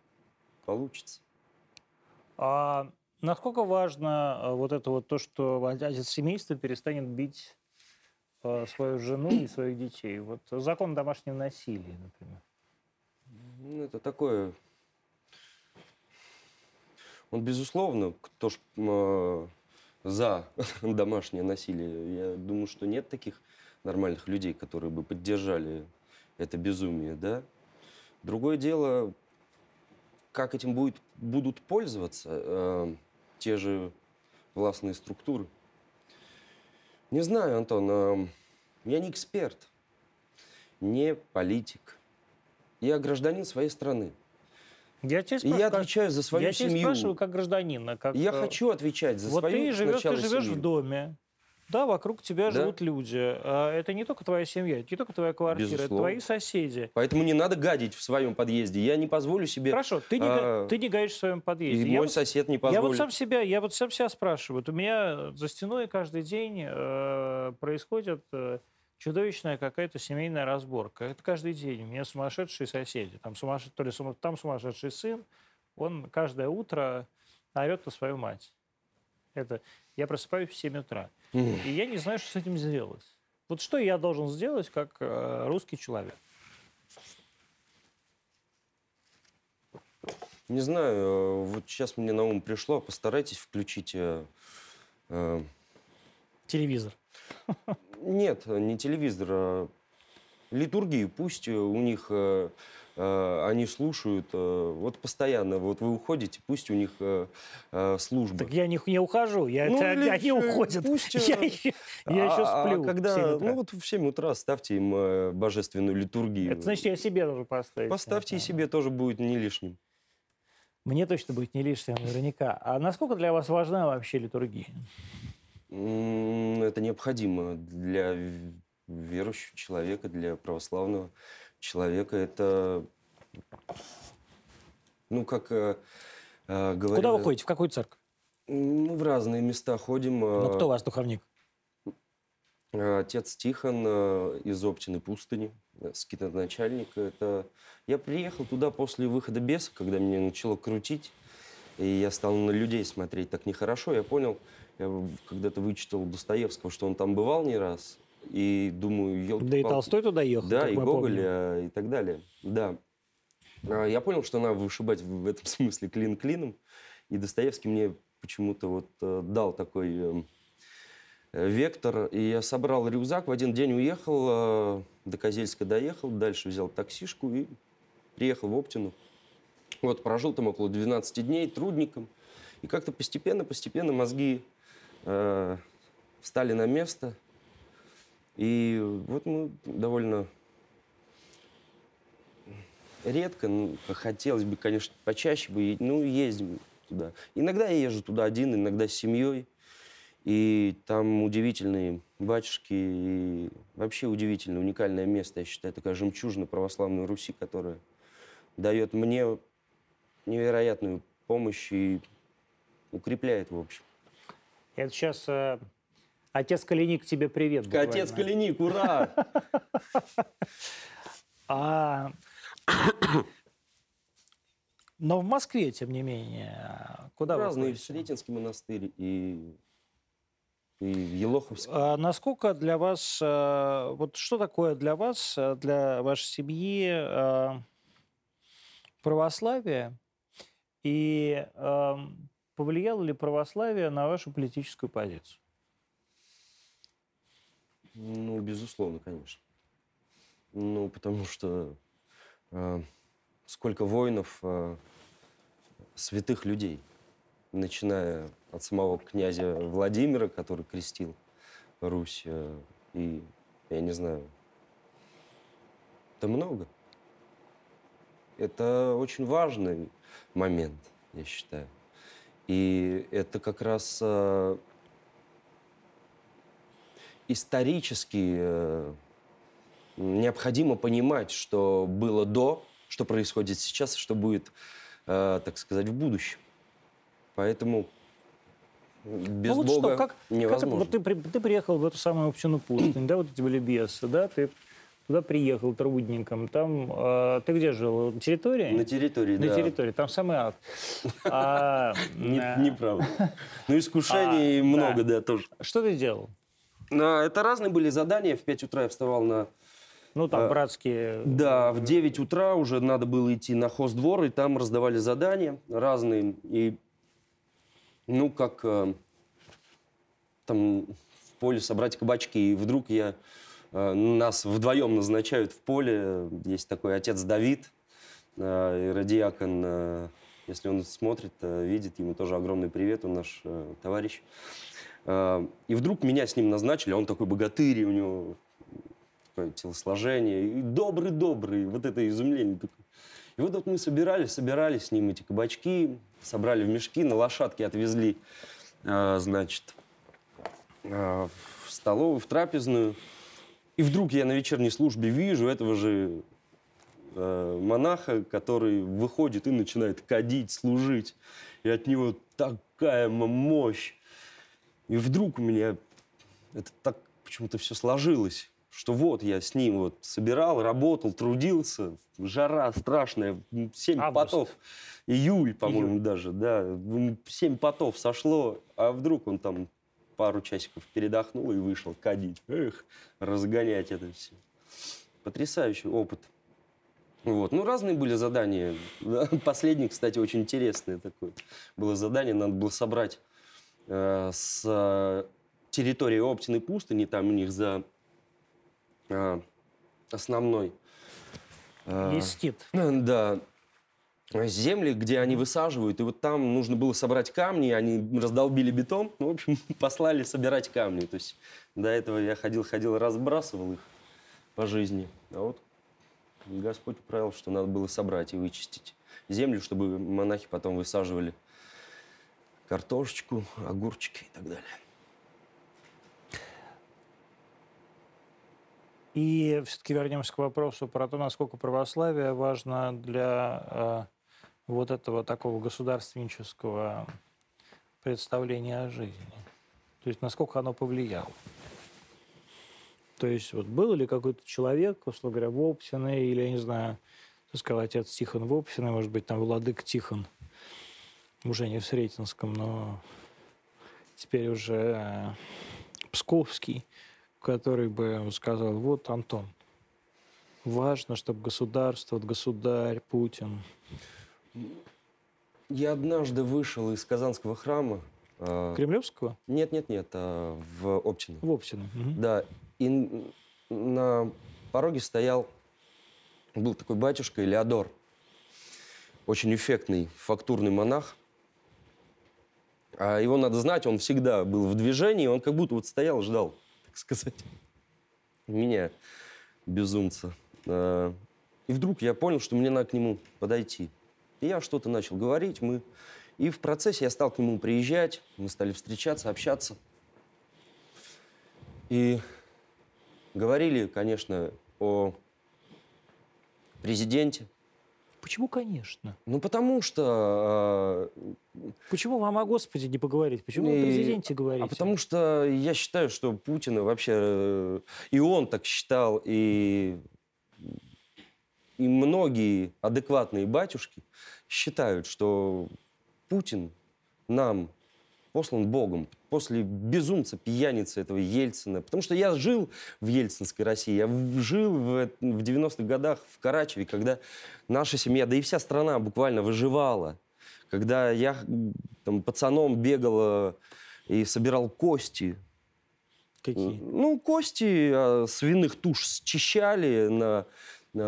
получится. А насколько важно а, вот это вот то, что отец семейства перестанет бить а, свою жену и своих детей? Вот закон о домашнем насилии, например. Ну, это такое... Он, безусловно, кто ж э, за домашнее насилие. Я думаю, что нет таких нормальных людей, которые бы поддержали это безумие, да? Другое дело, как этим будет, будут пользоваться э, те же властные структуры. Не знаю, Антон, э, я не эксперт, не политик. Я гражданин своей страны. Я тебя И спрашиваю, я как- отвечаю за свою я тебя семью. спрашиваю как гражданина. Как, Я э, хочу отвечать за вот свою ты живешь, ты живешь семью. в доме, да, вокруг тебя Да. живут люди. А Это не только твоя семья, это не только твоя квартира, это Безусловно. твои соседи. Поэтому не надо гадить в своем подъезде. Я не позволю себе... Хорошо, ты не, а, ты не гаешь в своем подъезде. И Я мой вот сосед не Я позволит. вот сам себя, я вот сам себя спрашиваю. Вот у меня за стеной каждый день э, происходит э, чудовищная какая-то семейная разборка. Это каждый день. У меня сумасшедшие соседи. Там, сумасш... То ли сума- там сумасшедший сын, он каждое утро орет на свою мать. Это я просыпаюсь в 7 утра. И я не знаю, что с этим сделать. Вот что я должен сделать как э, русский человек? Не знаю, э, вот сейчас мне на ум пришло, постарайтесь включить... э, э, Телевизор. Нет, не телевизор, а литургию. Пусть у них э, они слушают, э, вот постоянно, вот вы уходите, пусть у них э, э, служба. Так я не, не ухожу, я, Ну, это- или они э, уходят. пусть, я э, я еще А- а сплю. в когда, 7 утра. ну вот в 7 утра ставьте им э, божественную литургию. Это значит, я себе должен поставить. Поставьте и Ага. себе тоже будет не лишним. Мне точно будет не лишним, наверняка. А насколько для вас важна вообще литургия? Это необходимо для верующего человека, для православного человека. Это, ну, как э, э, говорят... Куда вы ходите? В какую церковь? Мы в разные места ходим. Ну, э, кто у вас духовник? Отец Тихон э, из Оптины пустыни, э, скитоначальник. Это... Я приехал туда после выхода беса, когда меня начало крутить. И я стал на людей смотреть так нехорошо. Я понял, я когда-то вычитал Достоевского, что он там бывал не раз. И думаю, елки Да и Толстой туда ехал, Да, и Гоголь, помним. э, и так далее. Да. А, Я понял, что надо вышибать в этом смысле клин клином. И Достоевский мне почему-то вот э, дал такой э, вектор. И я собрал рюкзак, в один день уехал, до Козельска доехал, дальше взял таксишку и приехал в Оптину. Вот, прожил там около 12 дней трудником. И как-то постепенно-постепенно мозги э, встали на место. И вот мы довольно редко, ну, хотелось бы, конечно, почаще бы, ну, ездим туда. Иногда я езжу туда один, иногда с семьей. И там удивительные батюшки, и вообще удивительное, уникальное место, я считаю, такая жемчужина православной Руси, которая дает мне невероятную помощь и укрепляет, в общем. Это сейчас э, отец Калиник тебе привет. Отец буквально. Калиник, ура! А... Но в Москве, тем не менее, куда вы Разные, ходите? Сретенский монастырь и и в Елоховске. А насколько для вас, э, вот что такое для вас, э, для вашей семьи э, православие? И э, повлияло ли православие на вашу политическую позицию? Ну, безусловно, конечно. Ну, потому что э, сколько воинов, э, святых людей, начиная от самого князя Владимира, который крестил Русь, э, и, я не знаю, это много. Это очень важный момент, я считаю. И это как раз э, исторически э, необходимо понимать, что было до, что происходит сейчас, что будет, э, так сказать, в будущем. Поэтому без ну вот Бога что, как, как невозможно. вот ты, ты приехал в эту самую общину пустынь, да, вот эти были бесы, да, ты туда приехал трудником, там, э, ты где жил, на территории? На территории, На да. территории, там самый ад. А, Не- Неправда. Ну, искушений А, много, да, тоже. Что ты делал? А, Это разные были задания. В 5 утра я вставал на... Ну, там, А, братские... Да, в 9 утра уже надо было идти на хоздвор, и там раздавали задания разные. И, ну, как э, там в поле собрать кабачки. И вдруг я... э, Нас вдвоем назначают в поле. Есть такой отец Давид, э, иродиакон. э, Если он смотрит, э, видит, ему тоже огромный привет, он наш э, товарищ. Э, И вдруг меня с ним назначили, он такой богатырь, у него такое телосложение, и добрый-добрый, вот это изумление. И вот, вот мы собирали, собирали с ним эти кабачки, собрали в мешки, на лошадке отвезли, э, значит, э, в столовую, в трапезную. И вдруг я на вечерней службе вижу этого же монаха, который выходит и начинает кадить, служить. И от него такая мощь. И вдруг у меня это так почему-то все сложилось, что вот я с ним вот собирал, работал, трудился, жара страшная, семь Август. потов, июль, по-моему, даже, да, семь потов сошло, а вдруг он там пару часиков передохнул и вышел кадить. Эх, разгонять это все. Потрясающий опыт. Вот. Ну, разные были задания. Да, Последний, кстати, очень интересное такое. Было задание, надо было собрать э, с территории Оптиной пустыни, там у них за э, основной... э, скит. да, земли, где они высаживают, и вот там нужно было собрать камни, они раздолбили бетон, ну, в общем, послали собирать камни. То есть до этого я ходил-ходил, разбрасывал их по жизни, а вот Господь правил, что надо было собрать и вычистить землю, чтобы монахи потом высаживали картошечку, огурчики и так далее. И все-таки вернемся к вопросу про то, насколько православие важно для э, вот этого такого государственнического представления о жизни. То есть насколько оно повлияло. То есть вот был ли какой-то человек, условно говоря, Вопсиной, или, я не знаю, сказал, отец Тихон Вопсиной, может быть, там владык Тихон, уже не в Сретенском, но теперь уже э, Псковский, который бы сказал, вот, Антон, важно, чтобы государство, государь, Путин. Я однажды вышел из Казанского храма. э, Кремлевского? Нет, нет, нет, а, в Оптино. Вопсина. Мгм. Да, и на пороге стоял, был такой батюшка Элеодор, очень эффектный, фактурный монах. А его надо знать, он всегда был в движении, он как будто вот стоял, ждал, так сказать, меня, безумца. А, И вдруг я понял, что мне надо к нему подойти. И я что-то начал говорить, мы... И в процессе я стал к нему приезжать, мы стали встречаться, общаться. И говорили, конечно, о президенте. Почему, конечно? Ну, потому что... Почему вам о Господе не поговорить? Почему И- о президенте э, говорите? А потому что я считаю, что Путина вообще... э, И он так считал, и... И многие адекватные батюшки считают, что Путин нам послан Богом, после безумца, пьяницы этого Ельцина. Потому что я жил в ельцинской России, я жил в, в 90-х годах в Карачеве, когда наша семья, да и вся страна буквально выживала. Когда я там, пацаном бегал и собирал кости Какие? ну, кости а, свиных туш счищали на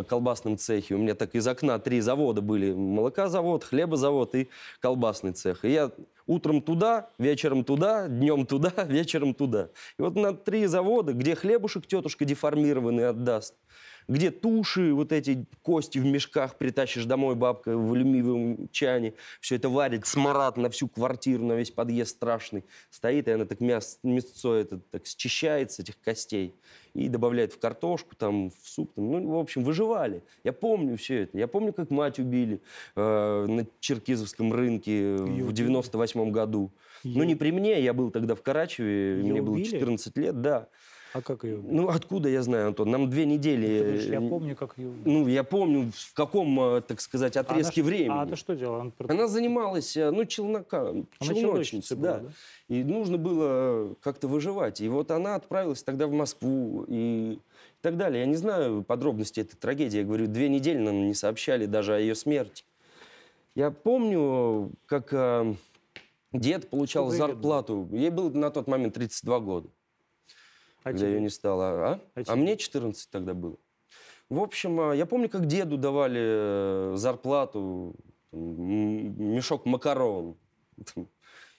колбасном цехе. У меня так из окна три завода были. Молокозавод, хлебозавод и колбасный цех. И я утром туда, вечером туда, днем туда, вечером туда. И вот на три завода, где хлебушек тетушка деформированный отдаст, где туши, вот эти кости в мешках притащишь домой, бабка в алюминиевом чане, все это варит, смарад на всю квартиру, на весь подъезд страшный. Стоит, и она так мяс, мясцо это так счищает с этих костей и добавляет в картошку, там, в суп. Там. Ну, в общем, выживали. Я помню все это. Я помню, как мать убили э, на Черкизовском рынке Её в убили? 98 году. Ну, Её- не при мне, я был тогда в Карачеве, Её мне было убили? 14 лет, да. А как ее? Ну, откуда я знаю, Антон? Нам две недели... Ты говоришь, я э, помню, как ее... Ну, я помню, в каком, э, так сказать, отрезке времени. А она что делала? Она, Она занималась, э, ну, челнока, она челночницей, да. была, да? И нужно было как-то выживать. И вот она отправилась тогда в Москву и так далее. Я не знаю подробностей этой трагедии. Я говорю, две недели нам не сообщали даже о ее смерти. Я помню, как э, дед получал зарплату. Ей было на тот момент 32 года А когда тебе? ее не стало. А? А А, мне 14 тогда было. В общем, а, я помню, как деду давали э, зарплату, мешок макарон.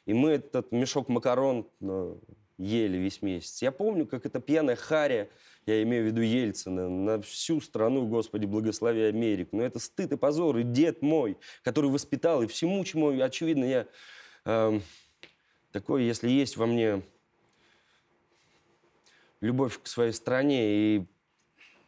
И мы этот мешок макарон э, ели весь месяц. Я помню, как эта пьяная харя, я имею в виду Ельцина, на всю страну, Господи, благослови Америку. Но это стыд и позор. И дед мой, который воспитал, и всему, чему, очевидно, я эм, такой, если есть во мне любовь к своей стране и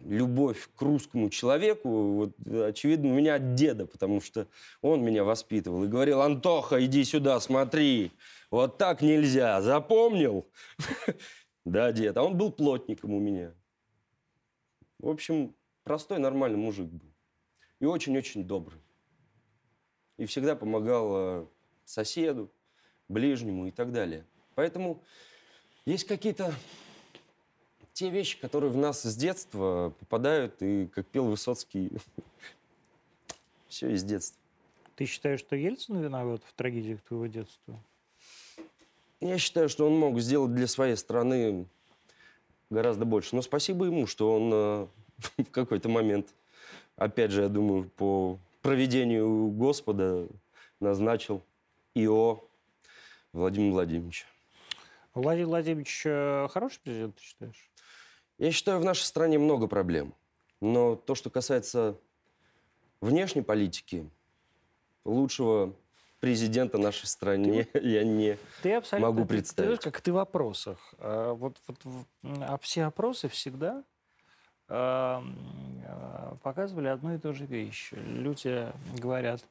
любовь к русскому человеку, вот, очевидно, у меня от деда, потому что он меня воспитывал и говорил, Антоха, иди сюда, смотри, вот так нельзя, запомнил? Да, дед, а он был плотником у меня. В общем, простой, нормальный мужик был. И очень-очень добрый. И всегда помогал э, соседу, ближнему и так далее. Поэтому есть какие-то те вещи, которые в нас с детства попадают, и, как пел Высоцкий, все из детства. Ты считаешь, что Ельцин виноват в трагедиях твоего детства? Я считаю, что он мог сделать для своей страны гораздо больше. Но спасибо ему, что он э, в какой-то момент, опять же, я думаю, по проведению Господа назначил ИО Владимира Владимировича. Владимир Владимирович э, хороший президент, ты считаешь? Я считаю, в нашей стране много проблем. Но то, что касается внешней политики, лучшего президента нашей стране я не... Ты абсолютно... Могу ты- Ты, представить. знаешь, как ты в вопросах. А вот, вот а все опросы всегда а, а, показывали одну и ту же вещь. Люди говорят,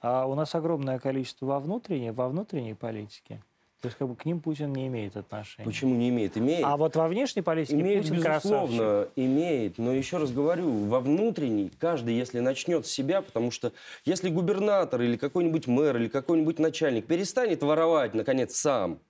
а у нас огромное количество во внутренней, во внутренней политике. То есть как бы к ним Путин не имеет отношения. Почему не имеет? Имеет. А вот во внешней политике Имеет, Путин красавчик. безусловно, имеет. Но еще раз говорю, во внутренней каждый, если начнет с себя, потому что если губернатор или какой-нибудь мэр или какой-нибудь начальник перестанет воровать, наконец, сам,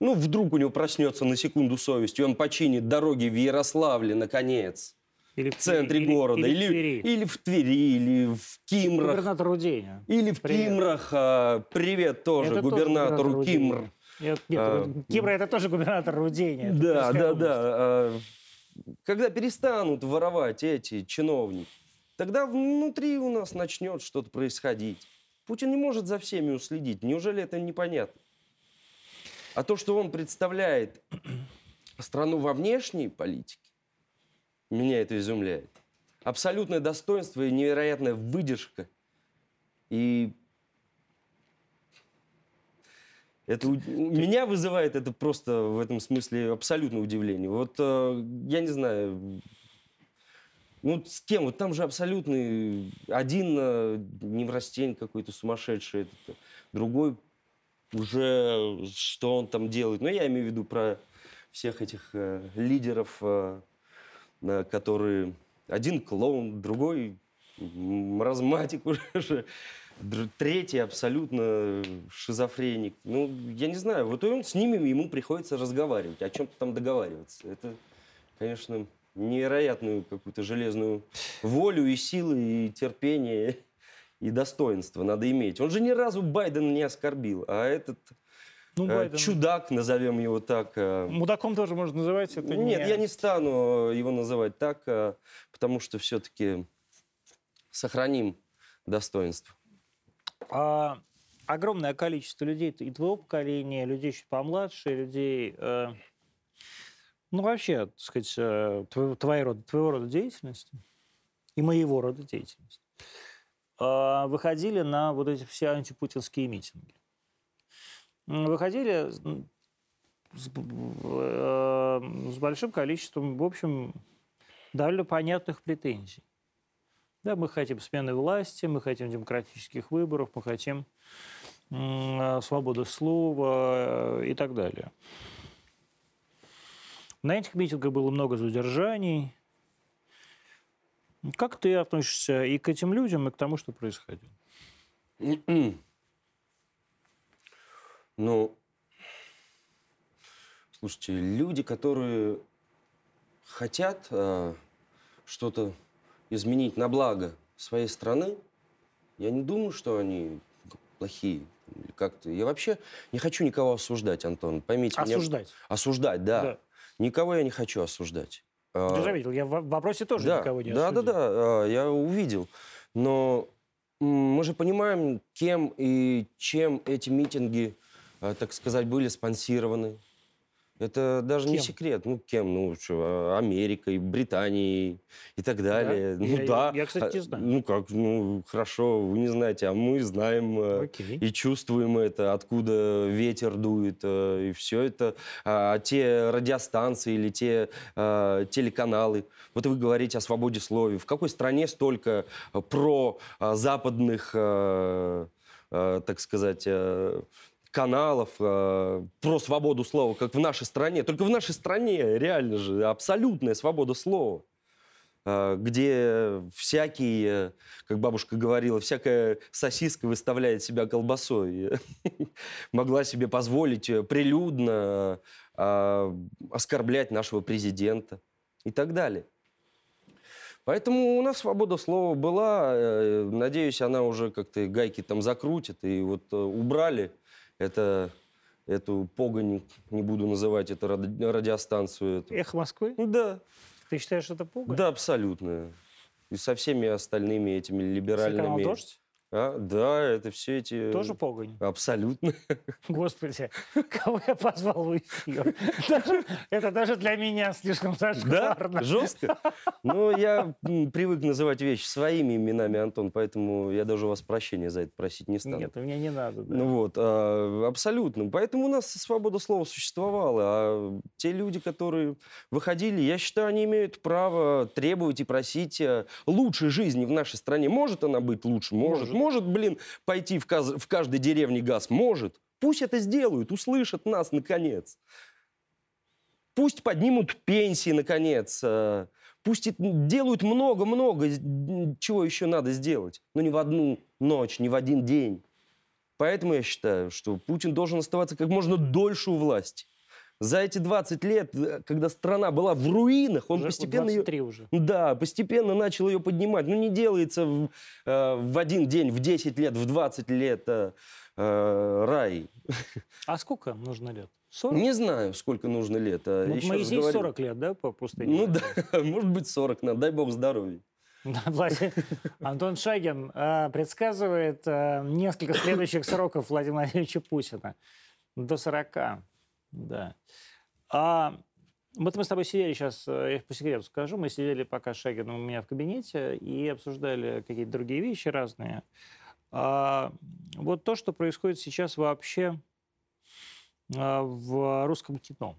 ну, вдруг у него проснется на секунду совесть, и он починит дороги в Ярославле, наконец, Или в центре или- города, или, или, в Твери. или в Твери, или в Кимрах, Губернатор Руденя. или в Привет. Кимрах. а, Привет тоже Это тоже губернатору губернатор Кимр. Руденя. Нет, нет, А, Кимра это тоже губернатор Рудения. Да, да, область. да. А, Когда перестанут воровать эти чиновники, тогда внутри у нас начнет что-то происходить. Путин не может за всеми уследить. Неужели это непонятно? А то, что он представляет страну во внешней политике, меня это изумляет. Абсолютное достоинство и невероятная выдержка. И это у- меня вызывает это просто в этом смысле абсолютное удивление. Вот э, я не знаю, ну с кем? Вот там же абсолютный один э, неврастень какой-то сумасшедший, этот, другой уже что он там делает. Ну я имею в виду про всех этих э, лидеров, э, которые один клоун, другой маразматик уже. Третий абсолютно шизофреник. Ну, я не знаю, вот он с ними ему приходится разговаривать, о чем-то там договариваться. Это, конечно, невероятную какую-то железную волю и силы, и терпение, и достоинство надо иметь. Он же ни разу Байдена не оскорбил, а этот Ну, э, Байден- чудак, назовем его так, э, Мудаком тоже можно называть. Это нет, не... я не стану его называть так, а, потому что все-таки сохраним достоинство. А огромное количество людей и твоего поколения, людей чуть помладше, людей, э, ну вообще, так сказать, э, твоего, рода, твоего рода деятельности и моего рода деятельности, э, выходили на вот эти все антипутинские митинги. Выходили с- э, с большим количеством, в общем, довольно понятных претензий. Да, мы хотим смены власти, мы хотим демократических выборов, мы хотим э, свободы слова э, и так далее. На этих митингах было много задержаний. Как ты относишься и к этим людям, и к тому, что происходило? Ну, слушайте, люди, которые хотят а, что-то изменить на благо своей страны, я не думаю, что они плохие. Как-то. Я вообще не хочу никого осуждать, Антон. Поймите меня. Осуждать. Осуждать, да. Да. Никого я не хочу осуждать. А, Ты же видел, я в вопросе тоже да, никого не да, да, осудил. да, а, я увидел. Но мы же понимаем, кем и чем эти митинги, так сказать, были спонсированы. Это даже не Кем? секрет. Ну, кем? Ну, что, а, Америкой, Британией и так далее. Ну, Я- да. я, кстати, не А, знаю. Ну, как? Ну, хорошо, вы не знаете, а мы знаем. э, Окей. и чувствуем это, откуда ветер дует, э, и все это. А те радиостанции или те э, телеканалы, вот вы говорите о свободе слова. В какой стране столько э, про э, западных, э, э, так сказать, э, каналов э, про свободу слова, как в нашей стране. Только в нашей стране реально же абсолютная свобода слова э, где всякий, э, как бабушка говорила, всякая сосиска выставляет себя колбасой. Могла себе позволить э, прилюдно оскорблять нашего президента и так далее. Поэтому у нас свобода слова была. Надеюсь, она уже как-то гайки там закрутит. И вот убрали это, эту погонь, не буду называть это ради- радиостанцию. эту. Эхо Москвы? Да, Ты считаешь, это пугает? да, абсолютно. И со всеми остальными этими Телеканал либеральными... «Дождь»? А, да, это все эти... Тоже погонь? Абсолютно. Господи, кого я позвал в эфир? Даже- это даже для меня слишком Да, зашкварно. жестко. Но я привык называть вещи своими именами, Антон, поэтому я даже у вас прощения за это просить не стану. Нет, мне не надо. да. Ну вот, а, абсолютно. Поэтому у нас свобода слова существовала. А те люди, которые выходили, я считаю, они имеют право требовать и просить э, лучшей жизни в нашей стране. Может она быть лучше? Может. Может. Может, блин, пойти в, каз- в каждой деревне газ? Может. Пусть это сделают, услышат нас, наконец. Пусть поднимут пенсии, наконец. э, Пусть делают много-много, чего еще надо сделать. Но не в одну ночь, не в один день. Поэтому я считаю, что Путин должен оставаться как можно дольше у власти. За эти 20 лет, э, когда страна была в руинах, он Уже постепенно ее... 23 уже. Да, постепенно начал ее поднимать. Ну, не делается в, э, в один день, в 10 лет, в 20 лет э, э, рай. А сколько нужно лет? 40? Не знаю, сколько нужно лет. а Вот еще Моисей говорю. 40 лет, да, по пустыне? Ну да, может быть 40, нам, дай бог здоровья. Антон Шагин э, предсказывает э, несколько следующих сроков Владимира Владимировича Путина. До 40, да. А, вот мы с тобой сидели сейчас, э, я по секрету скажу, мы сидели пока с Шагином у меня в кабинете и обсуждали какие-то другие вещи разные. А, вот то, что происходит сейчас вообще а, в русском кино.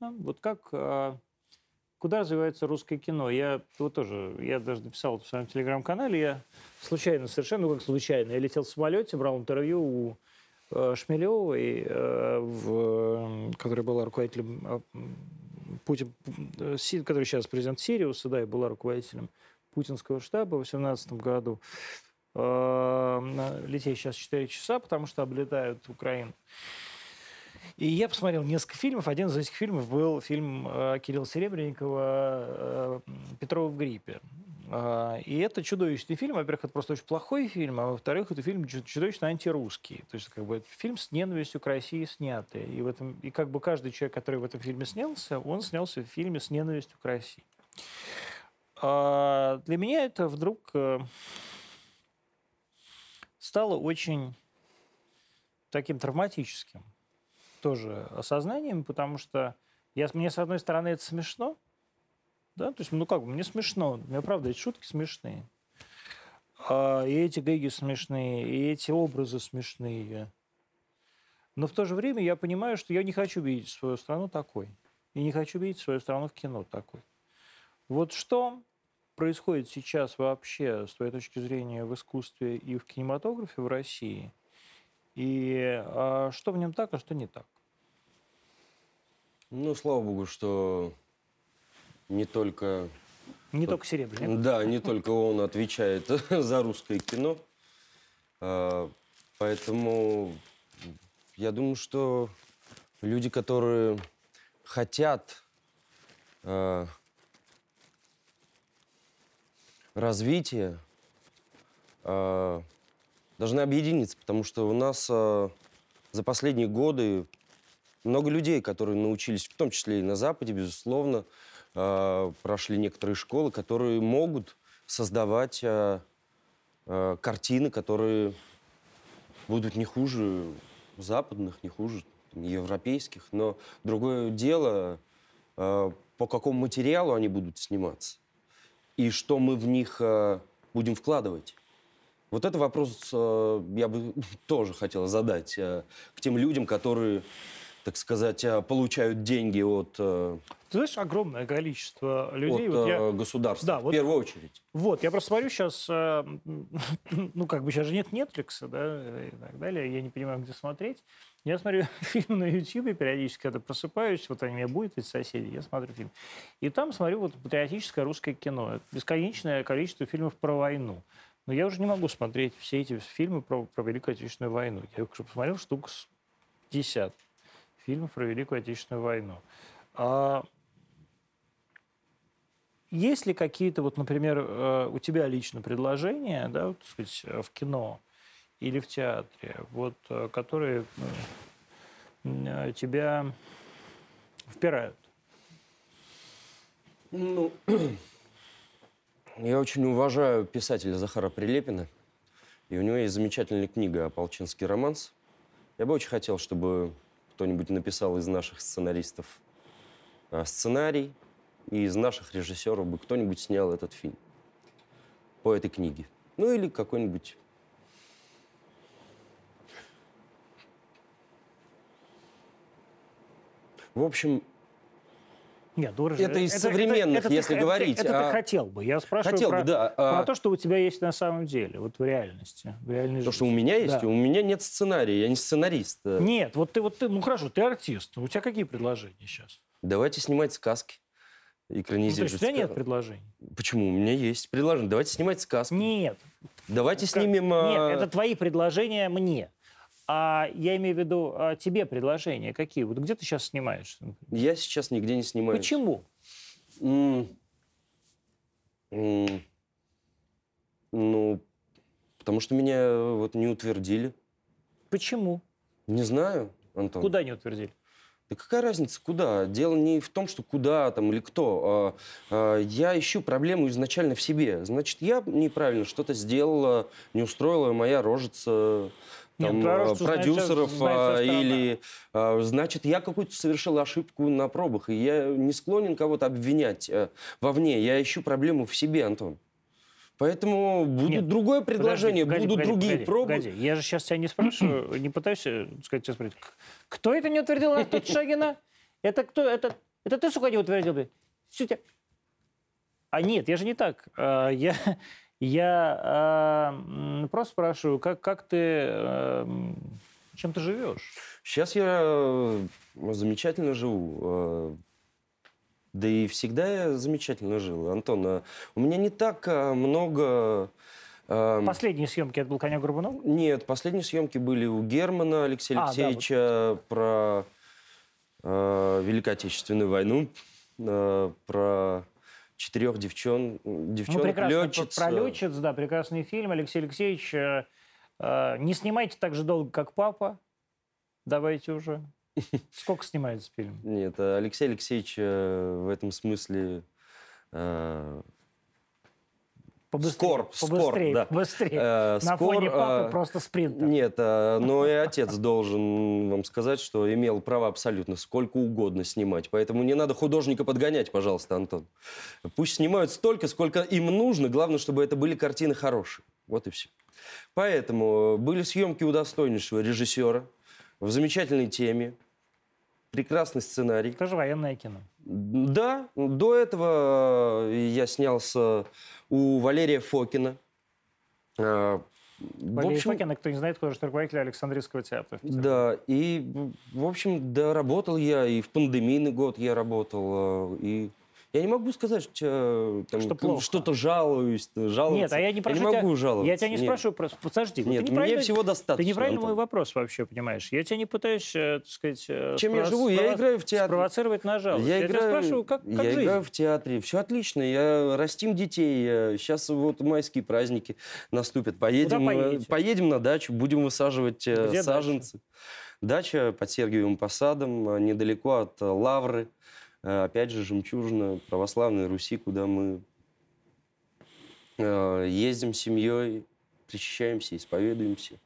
Да, Вот как а, куда развивается русское кино? Я вот тоже, я даже написал в своем телеграм-канале, я случайно совершенно, ну как случайно, я летел в самолете, брал интервью у Шмелевой, э, в, э, которая была руководителем э, Путин, э, который сейчас президент Сириуса, да, и была руководителем путинского штаба в 2018 году. э, лететь сейчас 4 часа, потому что облетают Украину. И я посмотрел несколько фильмов. Один из этих фильмов был фильм э, Кирилла Серебренникова э, «Петрова в гриппе». Э, и это чудовищный фильм. Во-первых, это просто очень плохой фильм, а во-вторых, это фильм чудовищно антирусский. То есть, как бы, фильм с ненавистью к России снятый. И, в этом, и как бы каждый человек, который в этом фильме снялся, он снялся в фильме с ненавистью к России. А для меня это вдруг э, стало очень таким травматическим тоже осознанием, потому что я, мне, с одной стороны, это смешно, да, то есть, ну как, мне смешно, мне правда, эти шутки смешные. А, и эти гэги смешные, и эти образы смешные. Но в то же время я понимаю, что я не хочу видеть свою страну такой. И не хочу видеть свою страну в кино такой. Вот что происходит сейчас вообще, с твоей точки зрения, в искусстве и в кинематографе в России? И а что в нем так, а что не так? Ну, слава богу, что не только... Не только Серебряный. Да, не только он отвечает за русское кино. А, поэтому я думаю, что люди, которые хотят а, развития, а, должны объединиться, потому что у нас за последние годы много людей, которые научились, в том числе и на Западе, безусловно, э, прошли некоторые школы, которые могут создавать э, э, картины, которые будут не хуже западных, не хуже европейских. Но другое дело, по какому материалу они будут сниматься и что мы в них будем вкладывать. Вот это вопрос э, я бы тоже хотел задать э, к тем людям, которые так сказать, э, получают деньги от... Э, Ты знаешь, огромное количество людей... От вот я... Э, государства, да, в вот, первую очередь. Вот, я просто смотрю сейчас, ну, как бы сейчас же нет Netflix, да, и так далее, я не понимаю, где смотреть. Я смотрю фильм на YouTube периодически, когда просыпаюсь, вот они меня будут, эти соседи, я смотрю фильм. И там смотрю вот патриотическое русское кино. Бесконечное количество фильмов про войну. Но я уже не могу смотреть все эти фильмы про, про Великую Отечественную войну. Я уже посмотрел штук 50 фильмов про Великую Отечественную войну. А есть ли какие-то, вот, например, э, у тебя лично предложения, да, вот, так сказать, в кино или в театре, вот, э, которые э, тебя впирают? Ну, я очень уважаю писателя Захара Прилепина, и у него есть замечательная книга «Ополченский романс». Я бы очень хотел, чтобы кто-нибудь написал из наших сценаристов а, сценарий, и из наших режиссеров бы кто-нибудь снял этот фильм по этой книге. Ну или какой-нибудь... В общем, нет, ну, это из современных, это, это, если это, говорить. Это, это а... ты хотел бы. Я спрашиваю хотел про, бы, да. про а... то, что у тебя есть на самом деле, вот в реальности, в реальной То, жизни. что у меня есть, да. у меня нет сценария, я не сценарист. Нет, вот ты, вот ты, ну хорошо, ты артист. У тебя какие предложения сейчас? Давайте снимать сказки. Экранизировать. Ну, то есть у тебя нет предложений? Почему? У меня есть предложение. Давайте снимать сказки. Нет. Давайте как... снимем... Нет, а, это твои предложения мне. А я имею в виду а тебе предложения какие? Вот где ты сейчас снимаешь? Я сейчас нигде не снимаюсь. Почему? ну, потому что меня вот не утвердили. Почему? Не знаю, Антон. Куда не утвердили? Да какая разница, куда? Дело не в том, что куда там или кто. А, а, я ищу проблему изначально в себе. Значит, я неправильно что-то сделала, не устроила моя рожица там, Нет, а, продюсеров знает, знает или а, значит я какую-то совершил ошибку на пробах и я не склонен кого-то обвинять а, вовне я ищу проблему в себе Антон Поэтому будет Нет, другое предложение, подожди, будут погоди, другие погоди, пробы. Погоди. Я же сейчас тебя не спрашиваю, не пытаюсь э, сказать тебе спросить, кто это не утвердил тут Шагина? Это кто? Это, это ты, сука, не утвердил, блядь? А нет, я же не так. Я, я э, просто спрашиваю, как, как ты, э, чем ты живешь? Сейчас я э, замечательно живу. Э, да и всегда я замечательно жил. Антон, а у меня не так много Последние съемки это был конек Горбунов? Нет, последние съемки были у Германа Алексея А, да, Алексеевича про э, Великую Отечественную войну, э, про четырех девчон, Ну, девчонок, прекрасно. летчиц. Про летчиц, да, прекрасный фильм. Алексей Алексеевич, э, э, не снимайте так же долго, как папа. Давайте уже. Сколько снимается фильм? Нет, э, Алексей Алексеевич э, в этом смысле э, Побыстрее, Скор, скор, побыстрее, да. побыстрее. э, На скор, фоне папы э, просто спринтер. Нет, э, но и отец должен вам сказать, что имел право абсолютно сколько угодно снимать. Поэтому не надо художника подгонять, пожалуйста, Антон. Пусть снимают столько, сколько им нужно. Главное, чтобы это были картины хорошие. Вот и все. Поэтому э, были съемки у достойнейшего режиссера в замечательной теме. Прекрасный сценарий. Это же военное кино. Да, до этого э, я снялся у Валерия Фокина. Э, в Валерий общем, Фокин, кто не знает, художественный руководитель Александрийского театра. в. Да, и, в общем, да, работал я, и в пандемийный год я работал, э, и я не могу сказать, что, э, там, Что что-то жалуюсь, жаловаться. Нет, а я не прошу я не тебя- могу жаловаться. Я тебя не Нет. спрашиваю просто. Подожди, Нет, ты мне всего достаточно. Ты неправильно Антон. мой вопрос вообще понимаешь. Я тебя не пытаюсь, э, так сказать, э, Чем я спро- живу? Я играю в театре. Спровоцировать на жалость. Я, тебя играю, спрашиваю, как, как я жизнь? играю в театре. Все отлично. Я растим детей. Сейчас вот майские праздники наступят. Поедем, э, поедем на дачу, будем высаживать э, Где саженцы. Дача под Сергиевым посадом, э, недалеко от э, Лавры. Э, Опять же, жемчужина православной Руси, куда мы э, ездим с семьей, причащаемся, исповедуемся.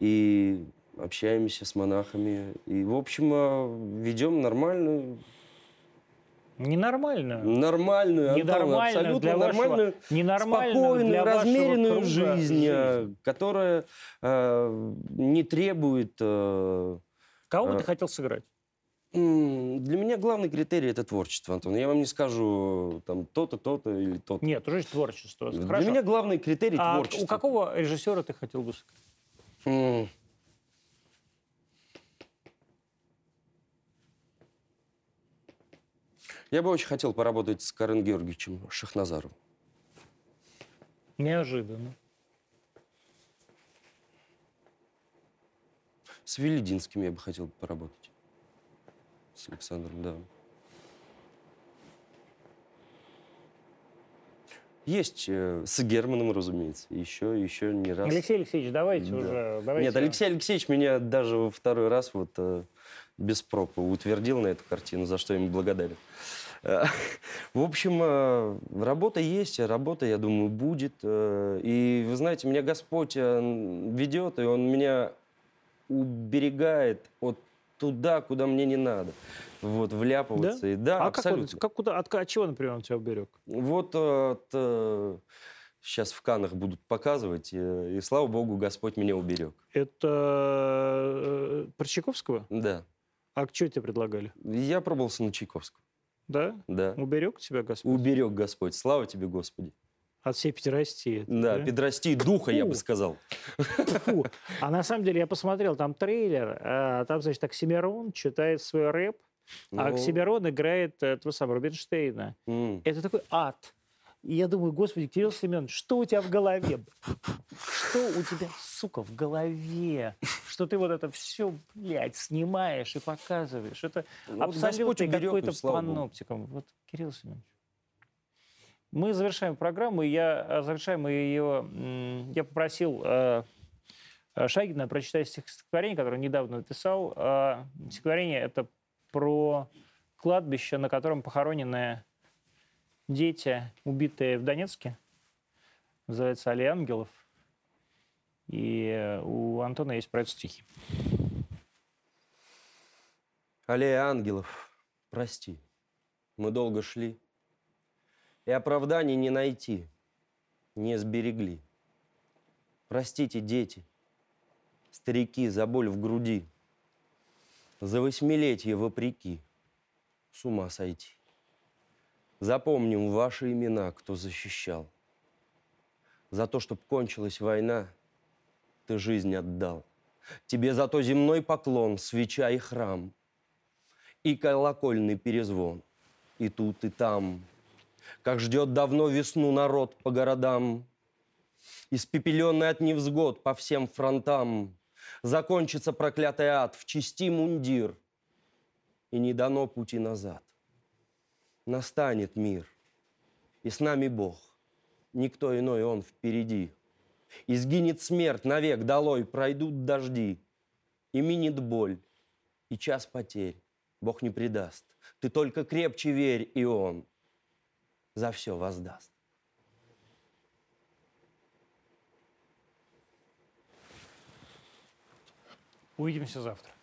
И общаемся с монахами. И, в общем, э, ведем нормальную Ненормально. Нормальную, Антон, Ненормальную абсолютно для вашего- нормальную, Ненормальную спокойную, для вашего размеренную жизнь, э, жизнь. которая э, не требует... э, Кого бы а, ты хотел сыграть? Для меня главный критерий это творчество, Антон. Я вам не скажу там то-то, то-то или то-то. Нет, уже есть творчество. Для Хорошо. меня главный критерий А творчество. у какого режиссера ты хотел бы сыграть? Я бы очень хотел поработать с Карен Георгиевичем Шахназаровым. Неожиданно. С Велидинским я бы хотел поработать. С Александром, да. Есть э, с Германом, разумеется. Еще, еще не раз. Алексей Алексеевич, давайте Да. уже. Давайте. Нет, Алексей Алексеевич меня даже во второй раз вот э, без пропа утвердил на эту картину, за что ему благодарен. Э, В общем, работа есть, работа, я думаю, будет. И вы знаете, меня Господь ведет, и Он меня уберегает от туда, куда мне не надо. Вот, вляпываться. И, да, а как, он, абсолютно. как куда, от, от чего, например, он тебя уберег? Вот сейчас в Канах будут показывать, э, и слава богу, Господь меня уберег. Это э, про Чайковского? Да. А что тебе предлагали? Я пробовался на Чайковского. Да? Да. Уберег тебя Господь? Уберег Господь. Слава тебе, Господи. От всей педерастии. Да, педрасти духа, я бы Фу. сказал. Фу. А на самом деле я посмотрел там трейлер, а, там, значит, Оксимирон читает свой рэп, а Ну, Оксимирон играет этого самого Рубинштейна. м. Это такой ад. И я думаю, господи, Кирилл Семенович, что у тебя в голове? Что у тебя, сука, в голове? Что ты вот это все, блядь, снимаешь и показываешь? Это Ну, вот абсолютно и какой-то паноптиком. Вот, Кирилл Семенович. Мы завершаем программу, и я а, завершаем ее. Я попросил э, э, Шагина прочитать стих- стихотворение, которое недавно написал. Э, Стихотворение это про кладбище, на котором похоронены дети, убитые в Донецке. Называется «Аллея ангелов». И э, у Антона есть про это стихи. Аллея ангелов, прости, мы долго шли, и оправданий не найти, не сберегли. Простите, дети, старики, за боль в груди, за восьмилетие вопреки, с ума сойти. Запомним ваши имена, кто защищал. За то, чтоб кончилась война, ты жизнь отдал. Тебе зато земной поклон, свеча и храм, и колокольный перезвон, и тут, и там. Как ждет давно весну народ по городам, Испепеленный от невзгод по всем фронтам, Закончится проклятый ад в чести мундир, И не дано пути назад. Настанет мир, и с нами Бог, Никто иной он впереди. И сгинет смерть навек долой, пройдут дожди, И минет боль, и час потерь. Бог не предаст. Ты только крепче верь, и Он за все воздаст. Увидимся завтра.